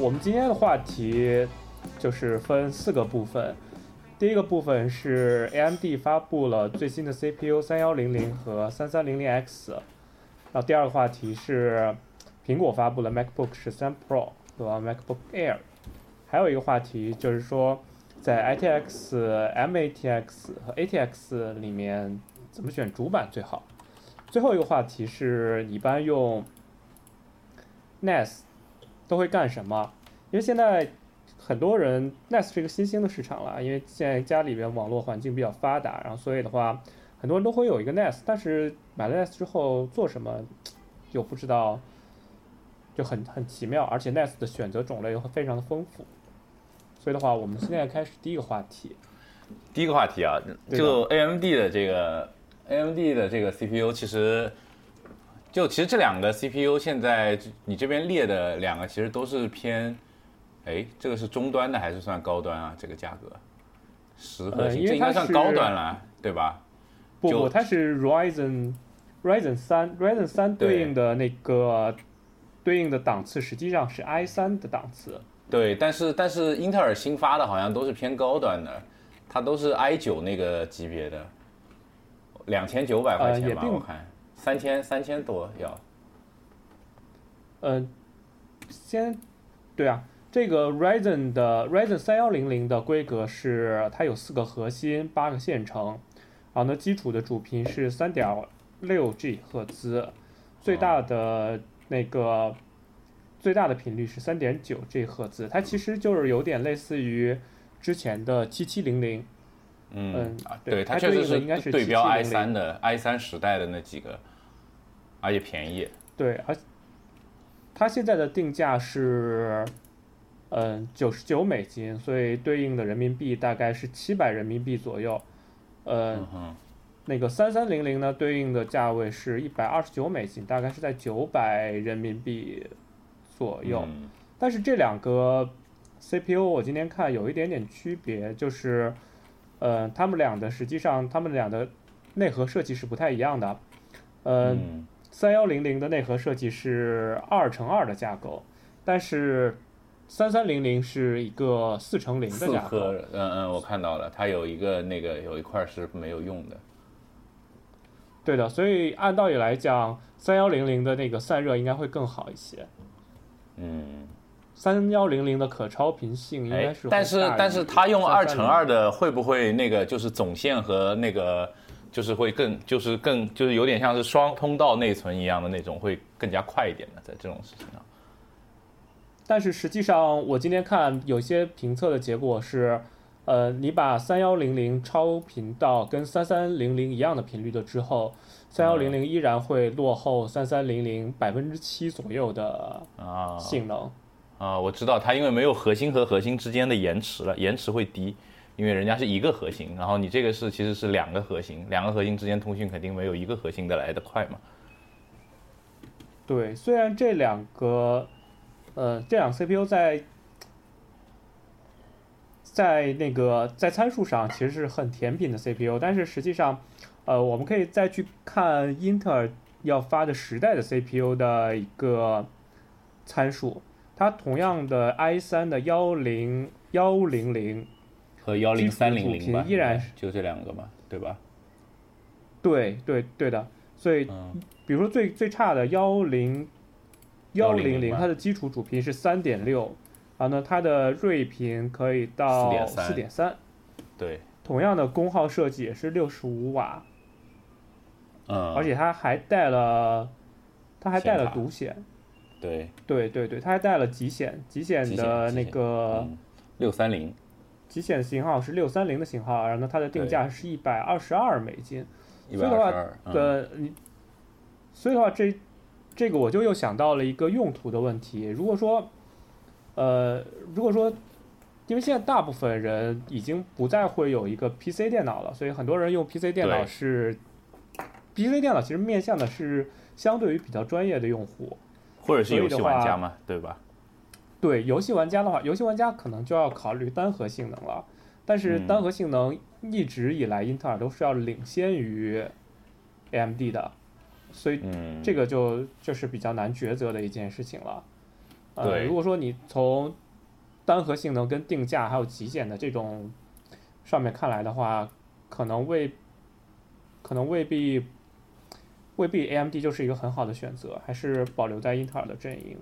我们今天的话题就是分四个部分。第一个部分是 AMD 发布了最新的 CPU 三幺零零和三三零零 X。然后第二个话题是苹果发布了 MacBook 十三 Pro 和 MacBook Air。还有一个话题就是说，在 ITX、MATX 和 ATX 里面怎么选主板最好。最后一个话题是一般用 NAS 都会干什么？因为现在很多人 NAS 是一个新兴的市场了，因为现在家里边网络环境比较发达，然后所以的话，很多人都会有一个 NAS，但是买了 NAS 之后做什么又不知道，就很很奇妙，而且 NAS 的选择种类又非常的丰富。所以的话，我们现在开始第一个话题。第一个话题啊，就 AMD 的这个 AMD 的这个 CPU，其实就其实这两个 CPU 现在你这边列的两个其实都是偏，哎，这个是中端的还是算高端啊？这个价格十核心，这应该算高端了，对吧？不不，它是 Ryzen Ryzen 三 Ryzen 三对应的那个对应的档次实际上是 i 三的档次。对，但是但是英特尔新发的好像都是偏高端的，它都是 i 九那个级别的，两千九百块钱吧，我看三千三千多要。嗯，先，对啊，这个 Ryzen 的 Ryzen 三幺零零的规格是它有四个核心，八个线程，然后呢，基础的主频是三点六 G 赫兹，最大的那个。最大的频率是三点九 G 赫兹，它其实就是有点类似于之前的七七零零。嗯，对，它确实是应该是对标 i 三的 i 三时代的那几个，而且便宜。对，而它现在的定价是嗯九十九美金，所以对应的人民币大概是七百人民币左右。嗯，那个三三零零呢，对应的价位是一百二十九美金，大概是在九百人民币。左右，但是这两个 CPU 我今天看有一点点区别，就是，呃，他们俩的实际上他们俩的内核设计是不太一样的，嗯，三幺零零的内核设计是二乘二的架构，但是三三零零是一个四乘零的架构。嗯嗯，我看到了，它有一个那个有一块是没有用的。对的，所以按道理来讲，三幺零零的那个散热应该会更好一些。嗯，三幺零零的可超频性应该是，但是但是它用二乘二的会不会那个就是总线和那个就是会更就是更就是有点像是双通道内存一样的那种会更加快一点呢？在这种事情上，但是实际上我今天看有些评测的结果是，呃，你把三幺零零超频到跟三三零零一样的频率的之后。三幺零零依然会落后三三零零百分之七左右的啊性能啊，啊我知道它因为没有核心和核心之间的延迟了，延迟会低，因为人家是一个核心，然后你这个是其实是两个核心，两个核心之间通讯肯定没有一个核心的来的快嘛。对，虽然这两个呃这两 CPU 在在那个在参数上其实是很甜品的 CPU，但是实际上。呃，我们可以再去看英特尔要发的时代的 CPU 的一个参数，它同样的 i 三的幺零幺零零和幺零三零零依然就这两个嘛，对吧？对对对的，所以比如说最最差的幺零幺零零，它的基础主频是三点六，啊，那，它的睿频可以到四点三，对，同样的功耗设计也是六十五瓦。嗯，而且它还带了，它还带了独显，对，对对对，它还带了极显，极显的那个六三零，极显型号是六三零的型号，然后呢，它的定价是一百二十二美金，所以的话，呃，你，所以的话，这这个我就又想到了一个用途的问题，如果说，呃，如果说，因为现在大部分人已经不再会有一个 PC 电脑了，所以很多人用 PC 电脑是。PC 电脑其实面向的是相对于比较专业的用户，或者是游戏玩家嘛，对吧？对游戏玩家的话，游戏玩家可能就要考虑单核性能了。但是单核性能一直以来，英特尔都是要领先于 AMD 的，所以这个就就是比较难抉择的一件事情了。呃，如果说你从单核性能跟定价还有极简的这种上面看来的话，可能未可能未必未必 AMD 就是一个很好的选择，还是保留在英特尔的阵营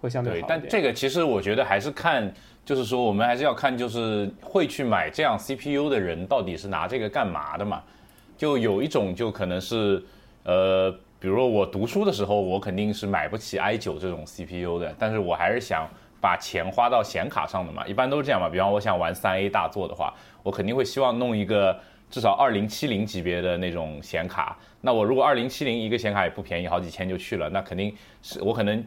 会相对好一点但这个其实我觉得还是看，就是说我们还是要看，就是会去买这样 CPU 的人到底是拿这个干嘛的嘛？就有一种就可能是呃。比如说我读书的时候，我肯定是买不起 i 九这种 CPU 的，但是我还是想把钱花到显卡上的嘛，一般都是这样嘛。比方我想玩三 A 大作的话，我肯定会希望弄一个至少二零七零级别的那种显卡。那我如果二零七零一个显卡也不便宜，好几千就去了，那肯定是我可能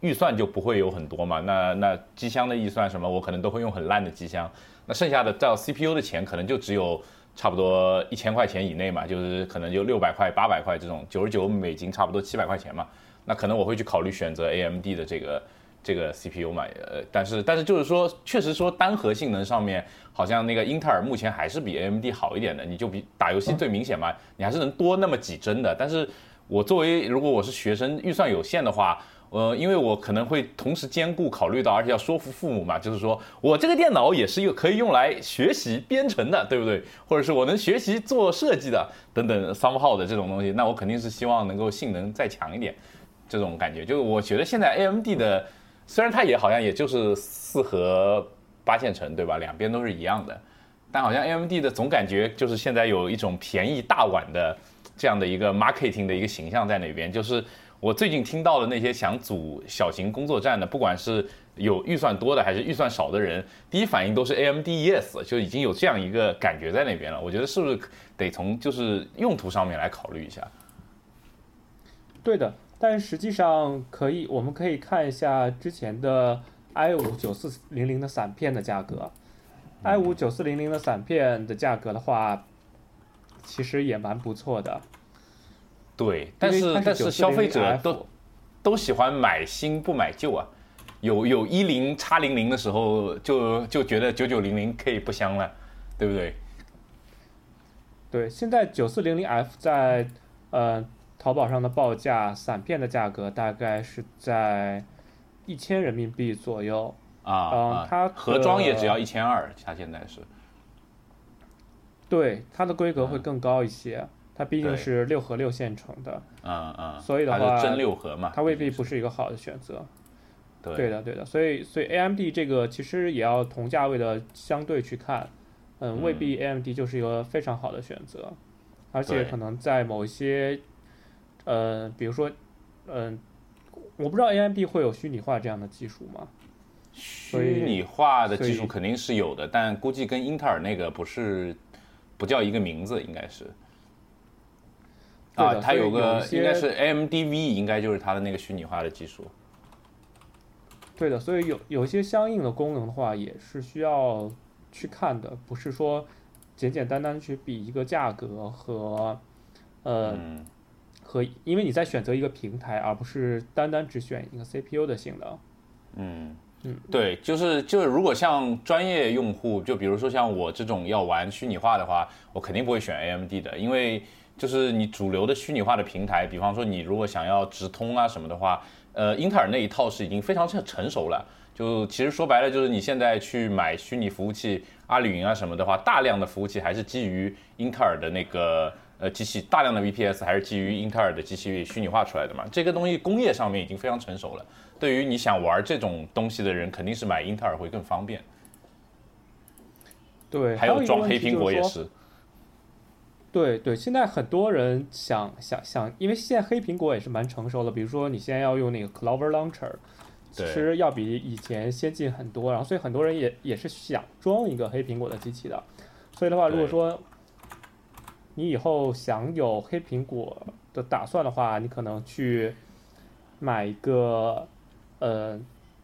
预算就不会有很多嘛。那那机箱的预算什么，我可能都会用很烂的机箱。那剩下的到 CPU 的钱可能就只有。差不多一千块钱以内嘛，就是可能就六百块、八百块这种，九十九美金，差不多七百块钱嘛。那可能我会去考虑选择 AMD 的这个这个 CPU 嘛。呃，但是但是就是说，确实说单核性能上面，好像那个英特尔目前还是比 AMD 好一点的。你就比打游戏最明显嘛，你还是能多那么几帧的。但是我作为如果我是学生，预算有限的话。呃，因为我可能会同时兼顾考虑到，而且要说服父母嘛，就是说我这个电脑也是一个可以用来学习编程的，对不对？或者是我能学习做设计的等等 somehow 的这种东西，那我肯定是希望能够性能再强一点，这种感觉。就是我觉得现在 AMD 的，虽然它也好像也就是四核八线程，对吧？两边都是一样的，但好像 AMD 的总感觉就是现在有一种便宜大碗的这样的一个 marketing 的一个形象在那边，就是。我最近听到的那些想组小型工作站的，不管是有预算多的还是预算少的人，第一反应都是 AMD Yes，就已经有这样一个感觉在那边了。我觉得是不是得从就是用途上面来考虑一下？对的，但实际上可以，我们可以看一下之前的 i 五九四零零的散片的价格，i 五九四零零的散片的价格的话，其实也蛮不错的。对，但是但是消费者都都喜欢买新不买旧啊，有有一零叉零零的时候，就就觉得九九零零可以不香了，对不对？对，现在九四零零 F 在呃淘宝上的报价，散片的价格大概是在一千人民币左右啊，嗯，它盒装也只要一千二，它现在是，对，它的规格会更高一些。它毕竟是六核六线程的，嗯嗯，所以的话，真六核嘛，它未必不是一个好的选择。对对的对的，所以所以 AMD 这个其实也要同价位的相对去看，嗯，未必 AMD 就是一个非常好的选择，而且可能在某一些，呃，比如说，嗯，我不知道 AMD 会有虚拟化这样的技术吗？虚拟化的技术肯定是有的，但估计跟英特尔那个不是不叫一个名字，应该是。啊，它有个应该是 AMDV，应该就是它的那个虚拟化的技术。对的，所以有有一些相应的功能的话，也是需要去看的，不是说简简单单去比一个价格和呃和，因为你在选择一个平台，而不是单单只选一个 CPU 的性能。嗯嗯，对，就是就是，如果像专业用户，就比如说像我这种要玩虚拟化的话，我肯定不会选 AMD 的，因为。就是你主流的虚拟化的平台，比方说你如果想要直通啊什么的话，呃，英特尔那一套是已经非常成成熟了。就其实说白了，就是你现在去买虚拟服务器，阿里云啊什么的话，大量的服务器还是基于英特尔的那个呃机器，大量的 VPS 还是基于英特尔的机器虚拟化出来的嘛。这个东西工业上面已经非常成熟了。对于你想玩这种东西的人，肯定是买英特尔会更方便。对，还有装黑苹果也是。对对，现在很多人想想想，因为现在黑苹果也是蛮成熟的。比如说，你现在要用那个 Clover Launcher，其实要比以前先进很多。然后，所以很多人也也是想装一个黑苹果的机器的。所以的话，如果说你以后想有黑苹果的打算的话，你可能去买一个呃，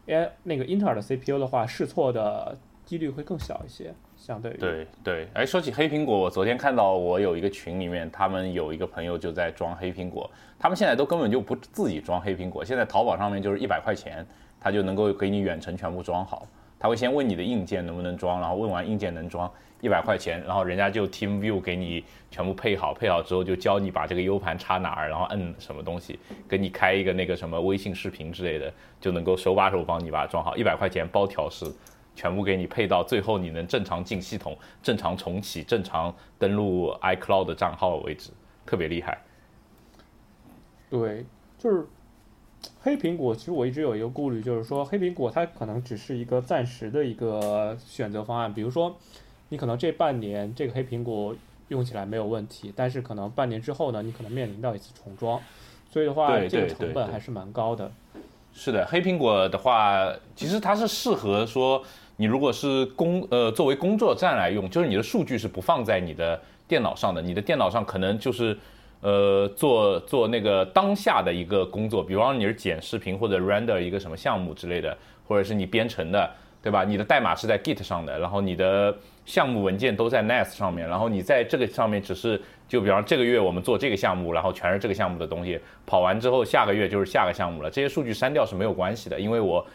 哎，那个英特尔的 CPU 的话，试错的几率会更小一些。相对于对对，哎，说起黑苹果，我昨天看到我有一个群里面，他们有一个朋友就在装黑苹果，他们现在都根本就不自己装黑苹果，现在淘宝上面就是一百块钱，他就能够给你远程全部装好，他会先问你的硬件能不能装，然后问完硬件能装一百块钱，然后人家就 Team View 给你全部配好，配好之后就教你把这个 U 盘插哪儿，然后摁什么东西，给你开一个那个什么微信视频之类的，就能够手把手帮你把它装好，一百块钱包调试，全部给你配到最后你能正常进系统、正常重启、正常登录 iCloud 的账号为止，特别厉害。对，就是黑苹果。其实我一直有一个顾虑，就是说黑苹果它可能只是一个暂时的一个选择方案。比如说，你可能这半年这个黑苹果用起来没有问题，但是可能半年之后呢，你可能面临到一次重装，所以的话，这个成本还是蛮高的。是的，黑苹果的话，其实它是适合说你如果是工呃作为工作站来用，就是你的数据是不放在你的电脑上的，你的电脑上可能就是。呃，做做那个当下的一个工作，比方你是剪视频或者 render 一个什么项目之类的，或者是你编程的，对吧？你的代码是在 Git 上的，然后你的项目文件都在 NAS 上面，然后你在这个上面只是就比方这个月我们做这个项目，然后全是这个项目的东西，跑完之后下个月就是下个项目了，这些数据删掉是没有关系的，因为我。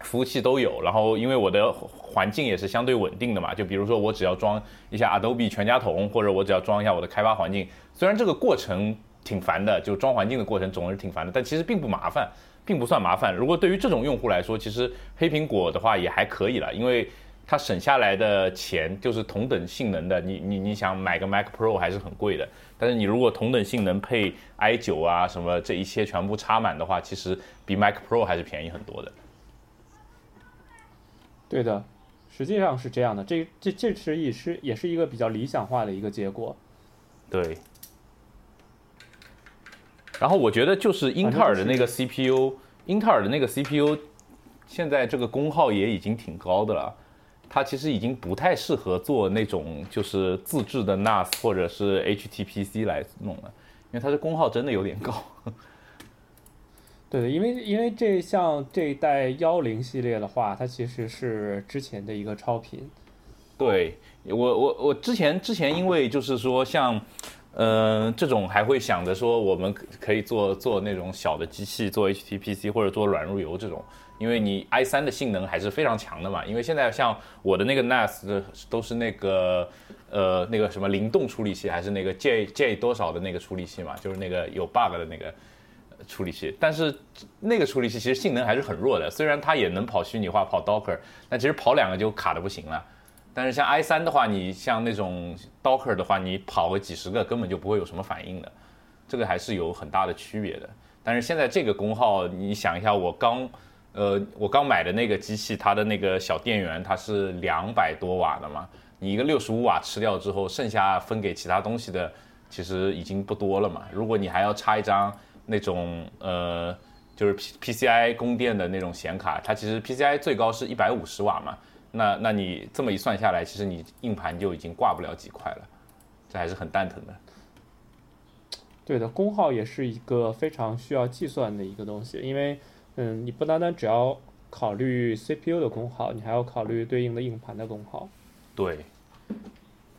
服务器都有，然后因为我的环境也是相对稳定的嘛，就比如说我只要装一下 Adobe 全家桶，或者我只要装一下我的开发环境，虽然这个过程挺烦的，就装环境的过程总是挺烦的，但其实并不麻烦，并不算麻烦。如果对于这种用户来说，其实黑苹果的话也还可以了，因为它省下来的钱就是同等性能的，你你你想买个 Mac Pro 还是很贵的，但是你如果同等性能配 i 九啊什么这一切全部插满的话，其实比 Mac Pro 还是便宜很多的。对的，实际上是这样的，这这这是也是也是一个比较理想化的一个结果。对。然后我觉得就是英特尔的那个 CPU，英特尔的那个 CPU，现在这个功耗也已经挺高的了，它其实已经不太适合做那种就是自制的 NAS 或者是 HTPC 来弄了，因为它的功耗真的有点高。对，因为因为这像这一代幺零系列的话，它其实是之前的一个超频。对我我我之前之前因为就是说像，呃这种还会想着说我们可以做做那种小的机器做 HTPC 或者做软路由这种，因为你 i 三的性能还是非常强的嘛。因为现在像我的那个 NAS 都是那个呃那个什么灵动处理器还是那个 J J 多少的那个处理器嘛，就是那个有 bug 的那个。处理器，但是那个处理器其实性能还是很弱的。虽然它也能跑虚拟化、跑 Docker，但其实跑两个就卡的不行了。但是像 i3 的话，你像那种 Docker 的话，你跑个几十个根本就不会有什么反应的。这个还是有很大的区别的。但是现在这个功耗，你想一下，我刚呃我刚买的那个机器，它的那个小电源它是两百多瓦的嘛，你一个六十五瓦吃掉之后，剩下分给其他东西的其实已经不多了嘛。如果你还要插一张。那种呃，就是 P P C I 供电的那种显卡，它其实 P C I 最高是一百五十瓦嘛，那那你这么一算下来，其实你硬盘就已经挂不了几块了，这还是很蛋疼的。对的，功耗也是一个非常需要计算的一个东西，因为嗯，你不单单只要考虑 C P U 的功耗，你还要考虑对应的硬盘的功耗。对，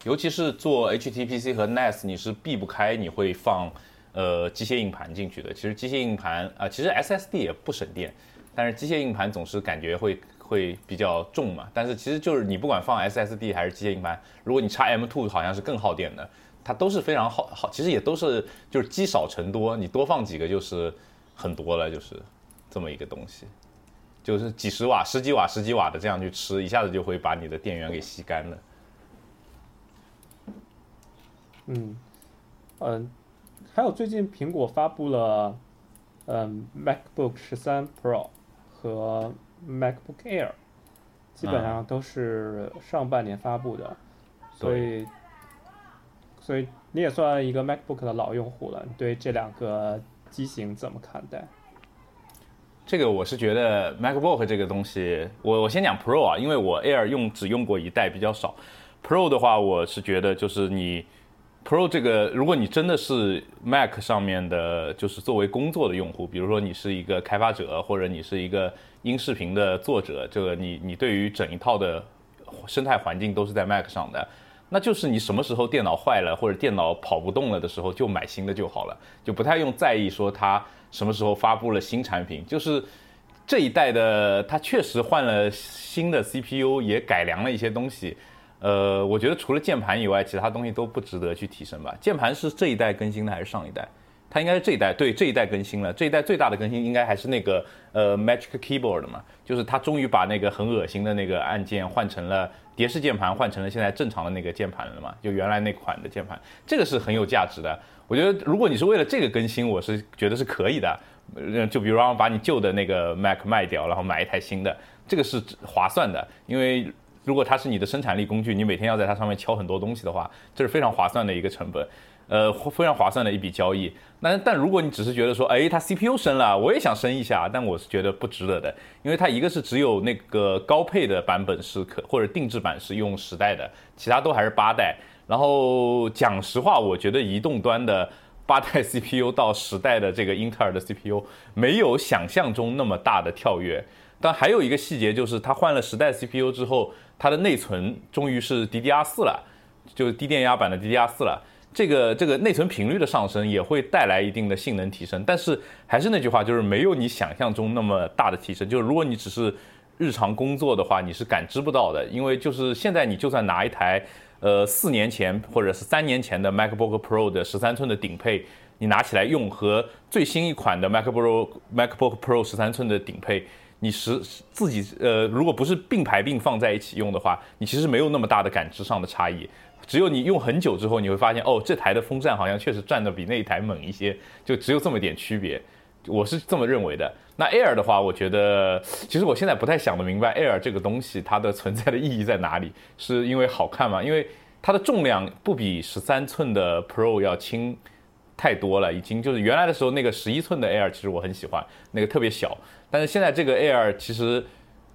尤其是做 H T P C 和 N A S，你是避不开你会放。呃，机械硬盘进去的，其实机械硬盘啊，其实 SSD 也不省电，但是机械硬盘总是感觉会会比较重嘛。但是其实就是你不管放 SSD 还是机械硬盘，如果你插 M2 好像是更耗电的，它都是非常耗耗，其实也都是就是积少成多，你多放几个就是很多了，就是这么一个东西，就是几十瓦、十几瓦、十几瓦的这样去吃，一下子就会把你的电源给吸干了。嗯，嗯。还有最近苹果发布了，嗯，MacBook 十三 Pro 和 MacBook Air，基本上都是上半年发布的，所以，所以你也算一个 MacBook 的老用户了，你对这两个机型怎么看待？这个我是觉得 MacBook 这个东西，我我先讲 Pro 啊，因为我 Air 用只用过一代比较少，Pro 的话我是觉得就是你。Pro 这个，如果你真的是 Mac 上面的，就是作为工作的用户，比如说你是一个开发者，或者你是一个音视频的作者，这个你你对于整一套的生态环境都是在 Mac 上的，那就是你什么时候电脑坏了或者电脑跑不动了的时候，就买新的就好了，就不太用在意说它什么时候发布了新产品，就是这一代的它确实换了新的 CPU，也改良了一些东西。呃，我觉得除了键盘以外，其他东西都不值得去提升吧。键盘是这一代更新的还是上一代？它应该是这一代，对这一代更新了。这一代最大的更新应该还是那个呃 Magic Keyboard 嘛，就是它终于把那个很恶心的那个按键换成了蝶式键盘，换成了现在正常的那个键盘了嘛，就原来那款的键盘，这个是很有价值的。我觉得如果你是为了这个更新，我是觉得是可以的。就比如让把你旧的那个 Mac 卖掉，然后买一台新的，这个是划算的，因为。如果它是你的生产力工具，你每天要在它上面敲很多东西的话，这是非常划算的一个成本，呃，非常划算的一笔交易。那但如果你只是觉得说，哎，它 CPU 升了，我也想升一下，但我是觉得不值得的，因为它一个是只有那个高配的版本是可或者定制版是用十代的，其他都还是八代。然后讲实话，我觉得移动端的八代 CPU 到十代的这个英特尔的 CPU 没有想象中那么大的跳跃。但还有一个细节就是，它换了十代 CPU 之后。它的内存终于是 DDR4 了，就是低电压版的 DDR4 了。这个这个内存频率的上升也会带来一定的性能提升，但是还是那句话，就是没有你想象中那么大的提升。就是如果你只是日常工作的话，你是感知不到的，因为就是现在你就算拿一台呃四年前或者是三年前的 MacBook Pro 的十三寸的顶配，你拿起来用和最新一款的 MacBook MacBook Pro 十三寸的顶配。你实自己呃，如果不是并排并放在一起用的话，你其实没有那么大的感知上的差异。只有你用很久之后，你会发现哦，这台的风扇好像确实转的比那一台猛一些，就只有这么点区别。我是这么认为的。那 Air 的话，我觉得其实我现在不太想得明白 Air 这个东西它的存在的意义在哪里？是因为好看吗？因为它的重量不比十三寸的 Pro 要轻太多了，已经就是原来的时候那个十一寸的 Air，其实我很喜欢，那个特别小。但是现在这个 Air 其实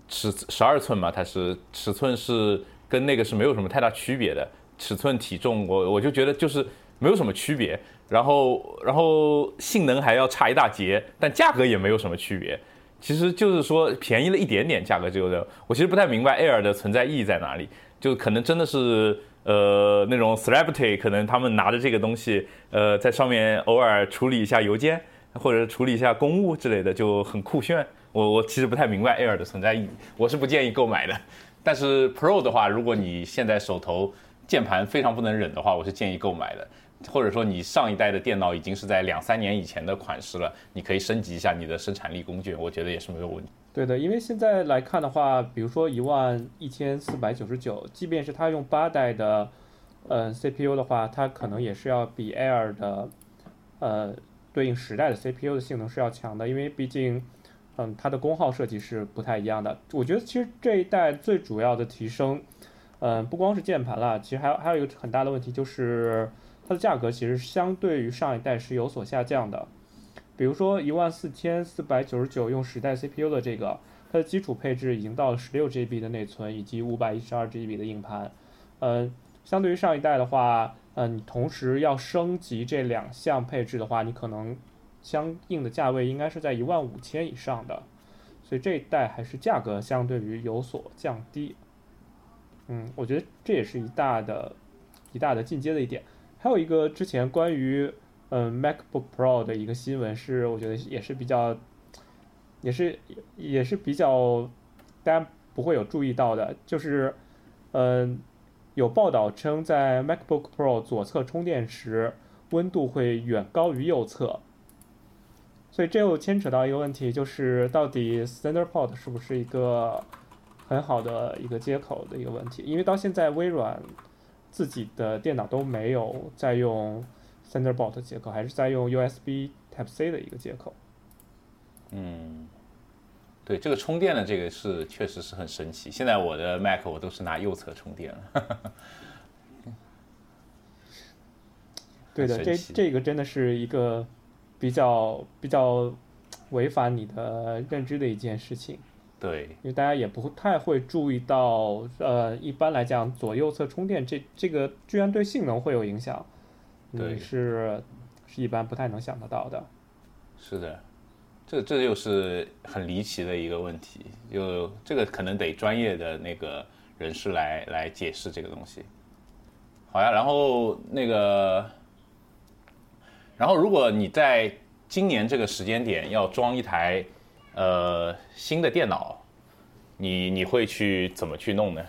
尺十二寸嘛，它是尺寸是跟那个是没有什么太大区别的，尺寸体重我我就觉得就是没有什么区别，然后然后性能还要差一大截，但价格也没有什么区别，其实就是说便宜了一点点，价格就的，我其实不太明白 Air 的存在意义在哪里，就可能真的是呃那种 celebrity 可能他们拿着这个东西呃在上面偶尔处理一下邮件。或者处理一下公务之类的就很酷炫。我我其实不太明白 Air 的存在意义，我是不建议购买的。但是 Pro 的话，如果你现在手头键盘非常不能忍的话，我是建议购买的。或者说你上一代的电脑已经是在两三年以前的款式了，你可以升级一下你的生产力工具，我觉得也是没有问题。对的，因为现在来看的话，比如说一万一千四百九十九，即便是它用八代的呃 CPU 的话，它可能也是要比 Air 的呃。对应时代的 CPU 的性能是要强的，因为毕竟，嗯，它的功耗设计是不太一样的。我觉得其实这一代最主要的提升，嗯，不光是键盘了，其实还有还有一个很大的问题就是它的价格其实相对于上一代是有所下降的。比如说一万四千四百九十九用时代 CPU 的这个，它的基础配置已经到了十六 GB 的内存以及五百一十二 GB 的硬盘，嗯，相对于上一代的话。嗯，你同时要升级这两项配置的话，你可能相应的价位应该是在一万五千以上的，所以这一代还是价格相对于有所降低。嗯，我觉得这也是一大的、一大的进阶的一点。还有一个之前关于嗯 MacBook Pro 的一个新闻是，我觉得也是比较，也是也是比较大家不会有注意到的，就是嗯。有报道称，在 MacBook Pro 左侧充电时，温度会远高于右侧。所以这又牵扯到一个问题，就是到底 Thunderbolt 是不是一个很好的一个接口的一个问题？因为到现在微软自己的电脑都没有在用 Thunderbolt 接口，还是在用 USB Type C 的一个接口。嗯。对这个充电的这个是确实是很神奇。现在我的 Mac 我都是拿右侧充电了。对的，这这个真的是一个比较比较违反你的认知的一件事情。对，因为大家也不太会注意到，呃，一般来讲左右侧充电这这个居然对性能会有影响，你，是是一般不太能想得到的。是的。这这就是很离奇的一个问题，就这个可能得专业的那个人士来来解释这个东西。好呀，然后那个，然后如果你在今年这个时间点要装一台呃新的电脑，你你会去怎么去弄呢？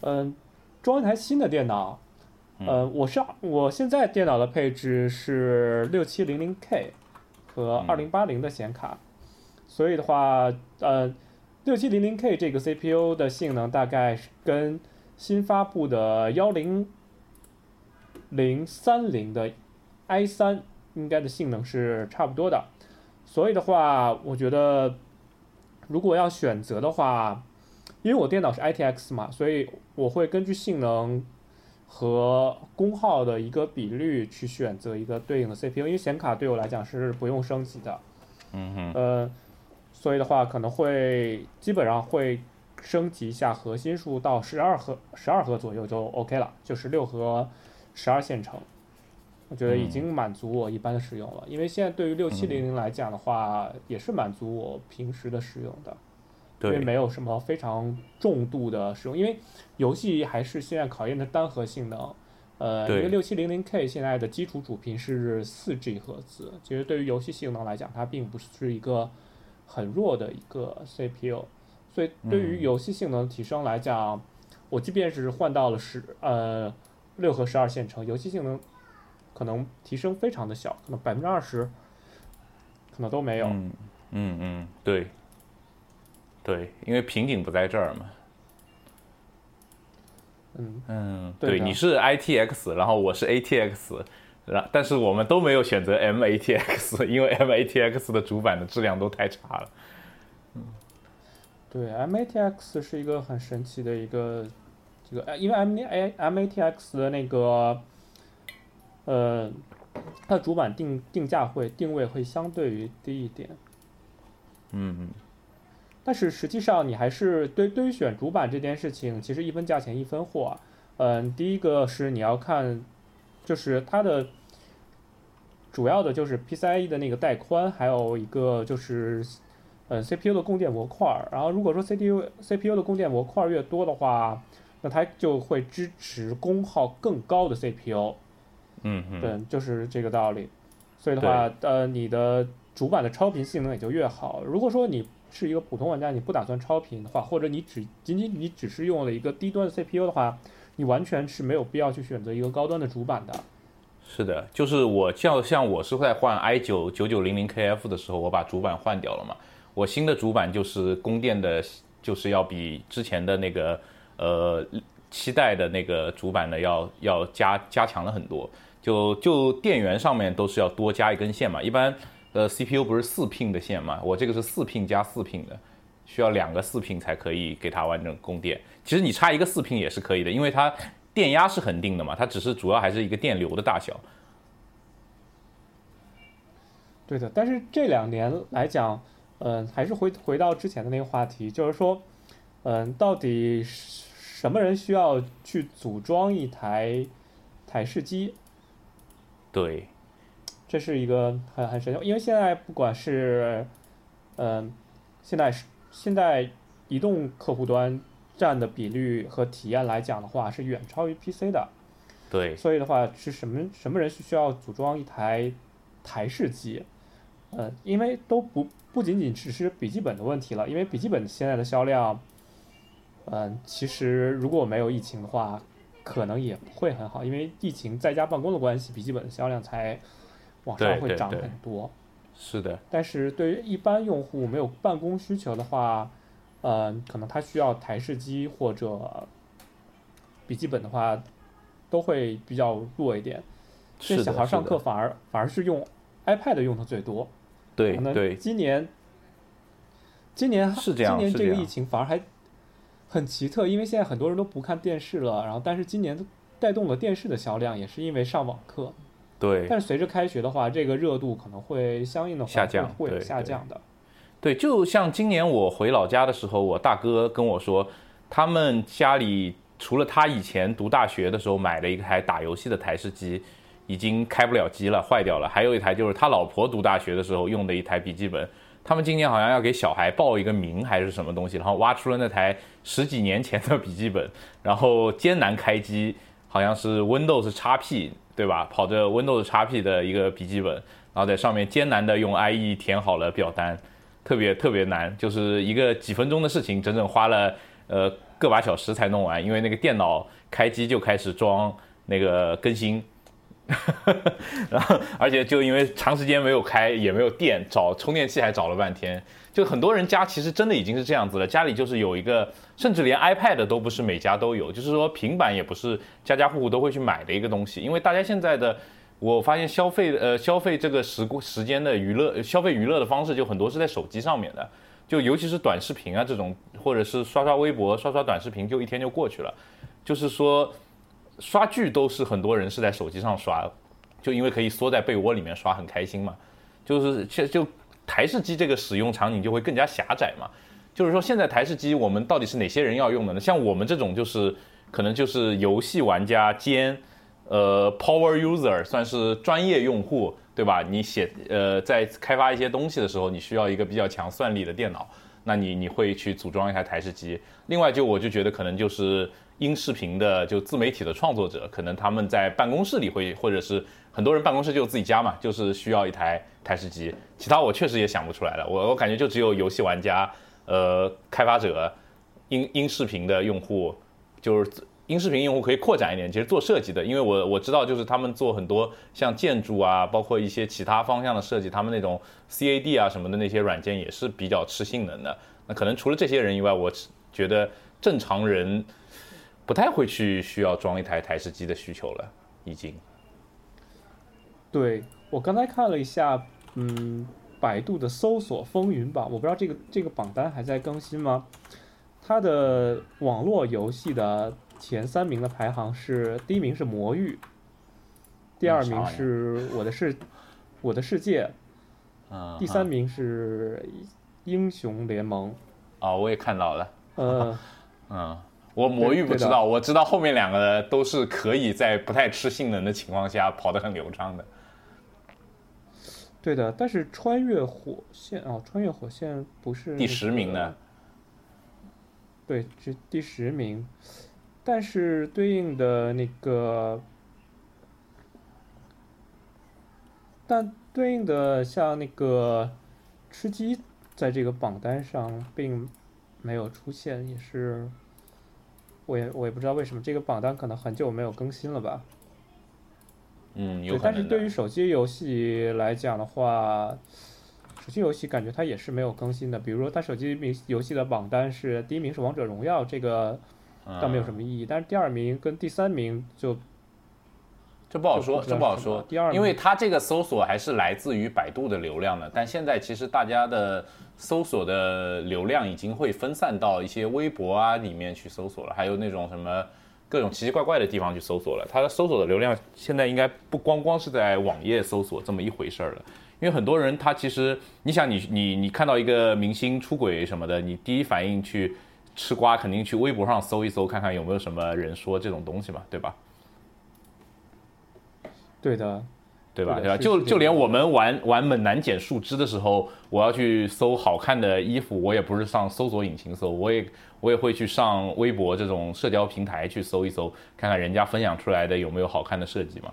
嗯，装一台新的电脑，呃，我是我现在电脑的配置是六七零零 K 和二零八零的显卡，所以的话，呃，六七零零 K 这个 CPU 的性能大概是跟新发布的幺零零三零的 i 三应该的性能是差不多的，所以的话，我觉得如果要选择的话。因为我电脑是 ITX 嘛，所以我会根据性能和功耗的一个比率去选择一个对应的 CPU。因为显卡对我来讲是不用升级的，嗯哼，呃，所以的话可能会基本上会升级一下核心数到十二核十二核左右就 OK 了，就是六核十二线程，我觉得已经满足我一般的使用了。因为现在对于六七零零来讲的话，也是满足我平时的使用的。因为没有什么非常重度的使用，因为游戏还是现在考验的单核性能。呃，因为六七零零 K 现在的基础主频是四 G 赫兹，其实对于游戏性能来讲，它并不是一个很弱的一个 CPU。所以对于游戏性能提升来讲，我即便是换到了十呃六核十二线程，游戏性能可能提升非常的小，可能百分之二十，可能都没有。嗯嗯嗯，对。对，因为瓶颈不在这儿嘛。嗯嗯，对，你是 ITX，然后我是 ATX，然但是我们都没有选择 MATX，因为 MATX 的主板的质量都太差了。嗯，对，MATX 是一个很神奇的一个这个，因为 M A MATX 的那个，呃，它的主板定定价会定位会相对于低一点。嗯嗯。但是实际上，你还是对对于选主板这件事情，其实一分价钱一分货。嗯，第一个是你要看，就是它的主要的就是 PCIe 的那个带宽，还有一个就是，呃，CPU 的供电模块。然后如果说 CPU CPU 的供电模块越多的话，那它就会支持功耗更高的 CPU。嗯嗯。对，就是这个道理。所以的话，呃，你的主板的超频性能也就越好。如果说你是一个普通玩家，你不打算超频的话，或者你只仅仅你只是用了一个低端的 CPU 的话，你完全是没有必要去选择一个高端的主板的。是的，就是我像像我是在换 i 九九九零零 KF 的时候，我把主板换掉了嘛。我新的主板就是供电的，就是要比之前的那个呃七代的那个主板呢要要加加强了很多。就就电源上面都是要多加一根线嘛，一般。呃，CPU 不是四 pin 的线吗？我这个是四 pin 加四 pin 的，需要两个四 pin 才可以给它完整供电。其实你插一个四 pin 也是可以的，因为它电压是恒定的嘛，它只是主要还是一个电流的大小。对的，但是这两年来讲，嗯，还是回回到之前的那个话题，就是说，嗯，到底什么人需要去组装一台台式机？对。这是一个很很神奇，因为现在不管是，嗯，现在是现在移动客户端占的比率和体验来讲的话，是远超于 PC 的。对。所以的话，是什么什么人是需要组装一台台式机？嗯，因为都不不仅仅只是笔记本的问题了，因为笔记本现在的销量，嗯，其实如果没有疫情的话，可能也不会很好，因为疫情在家办公的关系，笔记本的销量才。往上会涨很多，是的。但是对于一般用户没有办公需求的话，呃，可能他需要台式机或者笔记本的话，都会比较弱一点。是小孩上课反而反而是用 iPad 用的最多。对对。今年，今年是这样，今年这个疫情反而还很奇特，因为现在很多人都不看电视了，然后但是今年带动了电视的销量，也是因为上网课。对，但是随着开学的话，这个热度可能会相应的下降，会下降的。对，就像今年我回老家的时候，我大哥跟我说，他们家里除了他以前读大学的时候买了一台打游戏的台式机，已经开不了机了，坏掉了。还有一台就是他老婆读大学的时候用的一台笔记本，他们今年好像要给小孩报一个名还是什么东西，然后挖出了那台十几年前的笔记本，然后艰难开机。好像是 Windows 叉 P，对吧？跑着 Windows XP 的一个笔记本，然后在上面艰难的用 IE 填好了表单，特别特别难，就是一个几分钟的事情，整整花了呃个把小时才弄完，因为那个电脑开机就开始装那个更新，然后而且就因为长时间没有开，也没有电，找充电器还找了半天。就很多人家其实真的已经是这样子了，家里就是有一个，甚至连 iPad 都不是每家都有，就是说平板也不是家家户户都会去买的一个东西。因为大家现在的，我发现消费呃消费这个时时间的娱乐消费娱乐的方式就很多是在手机上面的，就尤其是短视频啊这种，或者是刷刷微博、刷刷短视频，就一天就过去了。就是说刷剧都是很多人是在手机上刷，就因为可以缩在被窝里面刷，很开心嘛。就是就就。台式机这个使用场景就会更加狭窄嘛，就是说现在台式机我们到底是哪些人要用的呢？像我们这种就是可能就是游戏玩家兼呃 power user，算是专业用户，对吧？你写呃在开发一些东西的时候，你需要一个比较强算力的电脑，那你你会去组装一台台式机。另外就我就觉得可能就是音视频的就自媒体的创作者，可能他们在办公室里会或者是很多人办公室就自己家嘛，就是需要一台。台式机，其他我确实也想不出来了。我我感觉就只有游戏玩家、呃开发者、音音视频的用户，就是音视频用户可以扩展一点。其实做设计的，因为我我知道就是他们做很多像建筑啊，包括一些其他方向的设计，他们那种 CAD 啊什么的那些软件也是比较吃性能的。那可能除了这些人以外，我觉得正常人不太会去需要装一台台式机的需求了，已经。对我刚才看了一下。嗯，百度的搜索风云榜，我不知道这个这个榜单还在更新吗？它的网络游戏的前三名的排行是：第一名是魔域，第二名是我的世我的世界，第三名是英雄联盟。啊，我也看到了。嗯 嗯，我魔域不知道，我知道后面两个都是可以在不太吃性能的情况下跑得很流畅的。对的，但是穿越火线啊，穿越火线不是第十名的，对，是第十名，但是对应的那个，但对应的像那个吃鸡，在这个榜单上并没有出现，也是，我也我也不知道为什么，这个榜单可能很久没有更新了吧。嗯，有但是对于手机游戏来讲的话，手机游戏感觉它也是没有更新的。比如说，它手机名游戏的榜单是第一名是王者荣耀，这个倒没有什么意义。但是第二名跟第三名就这不好说，这不好说。第二，因为它这个搜索还是来自于百度的流量的，但现在其实大家的搜索的流量已经会分散到一些微博啊里面去搜索了，还有那种什么。各种奇奇怪怪的地方去搜索了，它的搜索的流量现在应该不光光是在网页搜索这么一回事儿了，因为很多人他其实，你想你你你看到一个明星出轨什么的，你第一反应去吃瓜，肯定去微博上搜一搜，看看有没有什么人说这种东西嘛，对吧？对的。对吧？对吧？就就连我们玩玩猛男捡树枝的时候，我要去搜好看的衣服，我也不是上搜索引擎搜，我也我也会去上微博这种社交平台去搜一搜，看看人家分享出来的有没有好看的设计嘛。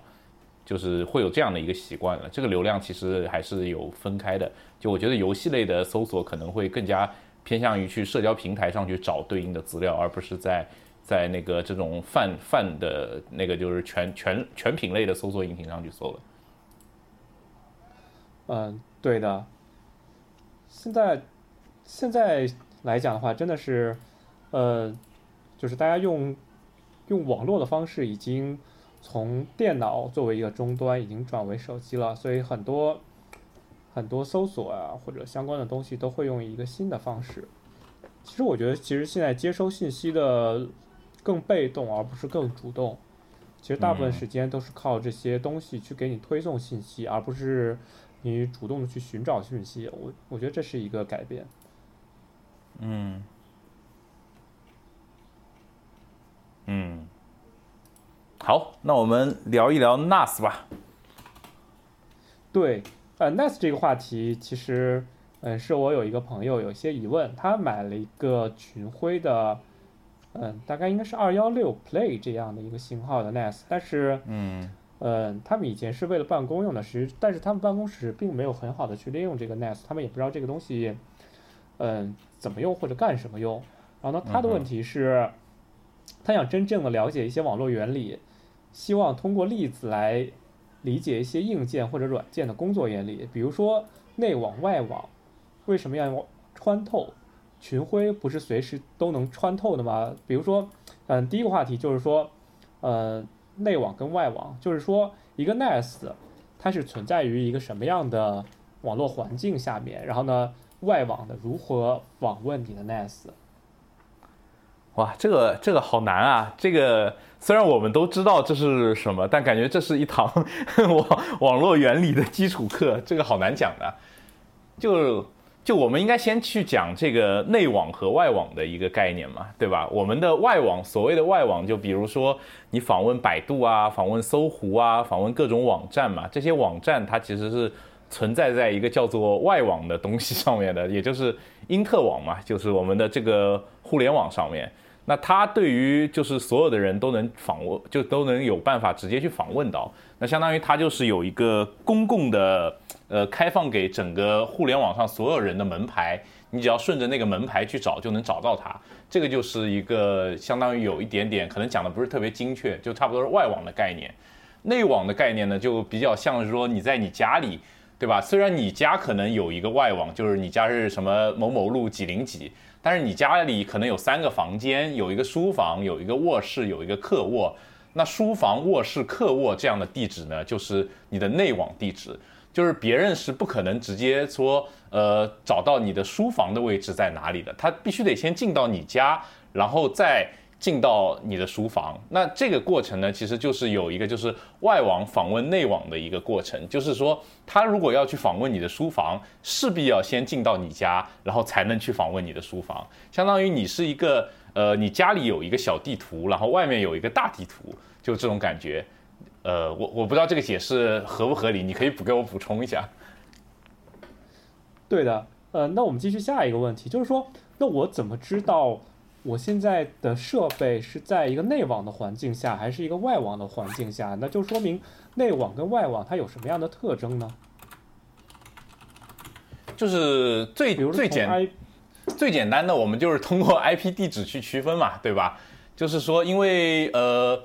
就是会有这样的一个习惯了。这个流量其实还是有分开的。就我觉得游戏类的搜索可能会更加偏向于去社交平台上去找对应的资料，而不是在在那个这种泛泛的那个就是全全全品类的搜索引擎上去搜了。嗯，对的。现在现在来讲的话，真的是，呃，就是大家用用网络的方式，已经从电脑作为一个终端，已经转为手机了。所以很多很多搜索啊，或者相关的东西，都会用一个新的方式。其实我觉得，其实现在接收信息的更被动，而不是更主动。其实大部分时间都是靠这些东西去给你推送信息，而不是。你主动的去寻找讯息，我我觉得这是一个改变。嗯，嗯，好，那我们聊一聊 NAS 吧。对，呃，NAS 这个话题其实，嗯，是我有一个朋友有一些疑问，他买了一个群晖的，嗯，大概应该是二幺六 Play 这样的一个型号的 NAS，但是，嗯。嗯，他们以前是为了办公用的，实但是他们办公室并没有很好的去利用这个 NAS，他们也不知道这个东西，嗯，怎么用或者干什么用。然后呢，他的问题是，他想真正的了解一些网络原理，希望通过例子来理解一些硬件或者软件的工作原理，比如说内网、外网为什么要穿透，群晖不是随时都能穿透的吗？比如说，嗯，第一个话题就是说，呃。内网跟外网，就是说一个 NAS，它是存在于一个什么样的网络环境下面？然后呢，外网的如何访问你的 NAS？哇，这个这个好难啊！这个虽然我们都知道这是什么，但感觉这是一堂网 网络原理的基础课，这个好难讲的，就。就我们应该先去讲这个内网和外网的一个概念嘛，对吧？我们的外网，所谓的外网，就比如说你访问百度啊，访问搜狐啊，访问各种网站嘛，这些网站它其实是存在在一个叫做外网的东西上面的，也就是因特网嘛，就是我们的这个互联网上面。那它对于就是所有的人都能访问，就都能有办法直接去访问到。那相当于它就是有一个公共的。呃，开放给整个互联网上所有人的门牌，你只要顺着那个门牌去找，就能找到它。这个就是一个相当于有一点点，可能讲的不是特别精确，就差不多是外网的概念。内网的概念呢，就比较像是说你在你家里，对吧？虽然你家可能有一个外网，就是你家是什么某某路几零几，但是你家里可能有三个房间，有一个书房，有一个卧室，有一个客卧。那书房、卧室、客卧这样的地址呢，就是你的内网地址。就是别人是不可能直接说，呃，找到你的书房的位置在哪里的，他必须得先进到你家，然后再进到你的书房。那这个过程呢，其实就是有一个就是外网访问内网的一个过程，就是说他如果要去访问你的书房，势必要先进到你家，然后才能去访问你的书房。相当于你是一个，呃，你家里有一个小地图，然后外面有一个大地图，就这种感觉。呃，我我不知道这个解释合不合理，你可以补给我补充一下。对的，呃，那我们继续下一个问题，就是说，那我怎么知道我现在的设备是在一个内网的环境下，还是一个外网的环境下？那就说明内网跟外网它有什么样的特征呢？就是最最简最简单的，我们就是通过 IP 地址去区分嘛，对吧？就是说，因为呃。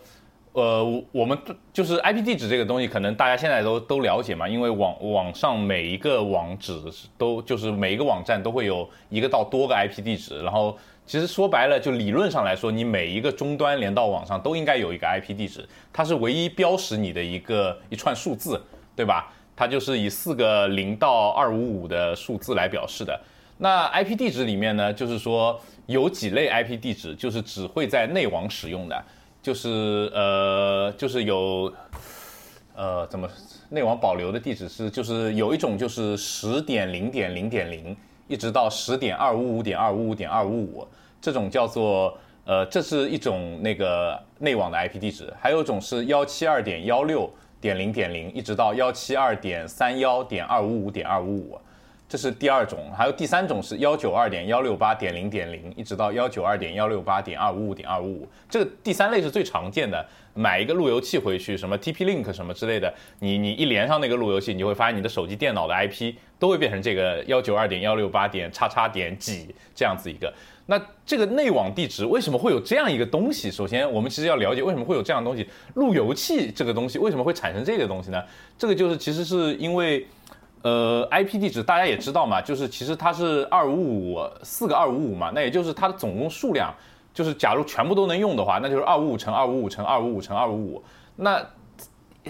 呃，我们就是 IP 地址这个东西，可能大家现在都都了解嘛，因为网网上每一个网址都就是每一个网站都会有一个到多个 IP 地址，然后其实说白了，就理论上来说，你每一个终端连到网上都应该有一个 IP 地址，它是唯一标识你的一个一串数字，对吧？它就是以四个零到二五五的数字来表示的。那 IP 地址里面呢，就是说有几类 IP 地址就是只会在内网使用的。就是呃，就是有，呃，怎么内网保留的地址是，就是有一种就是十点零点零点零，一直到十点二五五点二五五点二五五，这种叫做呃，这是一种那个内网的 IP 地址，还有一种是幺七二点幺六点零点零，一直到幺七二点三幺点二五五点二五五。这是第二种，还有第三种是幺九二点幺六八点零点零，一直到幺九二点幺六八点二五五点二五五。这个第三类是最常见的，买一个路由器回去，什么 TP-Link 什么之类的，你你一连上那个路由器，你就会发现你的手机、电脑的 IP 都会变成这个幺九二点幺六八点叉叉点几这样子一个。那这个内网地址为什么会有这样一个东西？首先，我们其实要了解为什么会有这样东西，路由器这个东西为什么会产生这个东西呢？这个就是其实是因为。呃，IP 地址大家也知道嘛，就是其实它是二五五四个二五五嘛，那也就是它的总共数量，就是假如全部都能用的话，那就是二五五乘二五五乘二五五乘二五五，那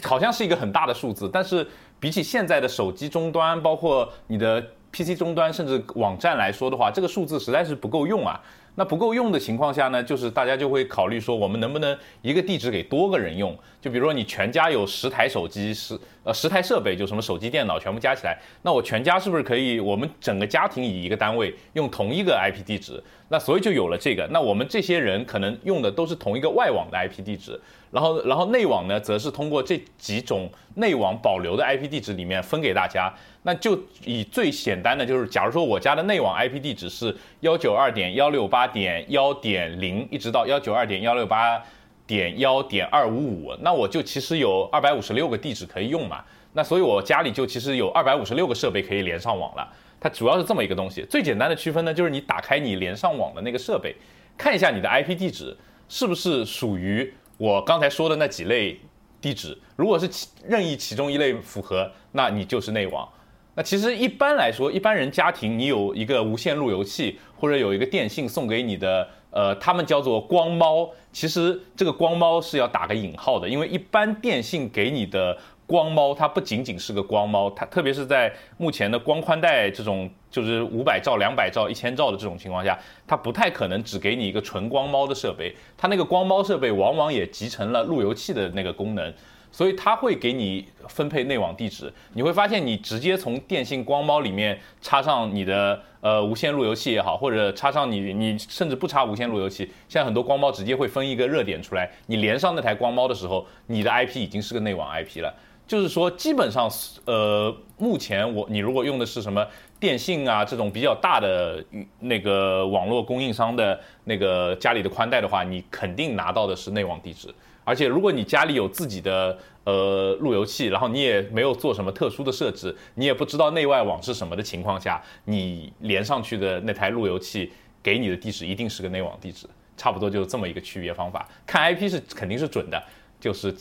好像是一个很大的数字，但是比起现在的手机终端，包括你的 PC 终端，甚至网站来说的话，这个数字实在是不够用啊。那不够用的情况下呢，就是大家就会考虑说，我们能不能一个地址给多个人用？就比如说你全家有十台手机，十呃十台设备，就什么手机、电脑全部加起来，那我全家是不是可以？我们整个家庭以一个单位用同一个 IP 地址？那所以就有了这个。那我们这些人可能用的都是同一个外网的 IP 地址。然后，然后内网呢，则是通过这几种内网保留的 IP 地址里面分给大家。那就以最简单的，就是假如说我家的内网 IP 地址是幺九二点幺六八点幺点零，一直到幺九二点幺六八点幺点二五五，那我就其实有二百五十六个地址可以用嘛。那所以我家里就其实有二百五十六个设备可以连上网了。它主要是这么一个东西。最简单的区分呢，就是你打开你连上网的那个设备，看一下你的 IP 地址是不是属于我刚才说的那几类地址。如果是其任意其中一类符合，那你就是内网。那其实一般来说，一般人家庭你有一个无线路由器，或者有一个电信送给你的，呃，他们叫做光猫。其实这个光猫是要打个引号的，因为一般电信给你的。光猫它不仅仅是个光猫，它特别是在目前的光宽带这种就是五百兆、两百兆、一千兆的这种情况下，它不太可能只给你一个纯光猫的设备，它那个光猫设备往往也集成了路由器的那个功能，所以它会给你分配内网地址。你会发现，你直接从电信光猫里面插上你的呃无线路由器也好，或者插上你你甚至不插无线路由器，现在很多光猫直接会分一个热点出来，你连上那台光猫的时候，你的 IP 已经是个内网 IP 了。就是说，基本上，呃，目前我你如果用的是什么电信啊这种比较大的那个网络供应商的那个家里的宽带的话，你肯定拿到的是内网地址。而且，如果你家里有自己的呃路由器，然后你也没有做什么特殊的设置，你也不知道内外网是什么的情况下，你连上去的那台路由器给你的地址一定是个内网地址。差不多就这么一个区别方法。看 IP 是肯定是准的，就是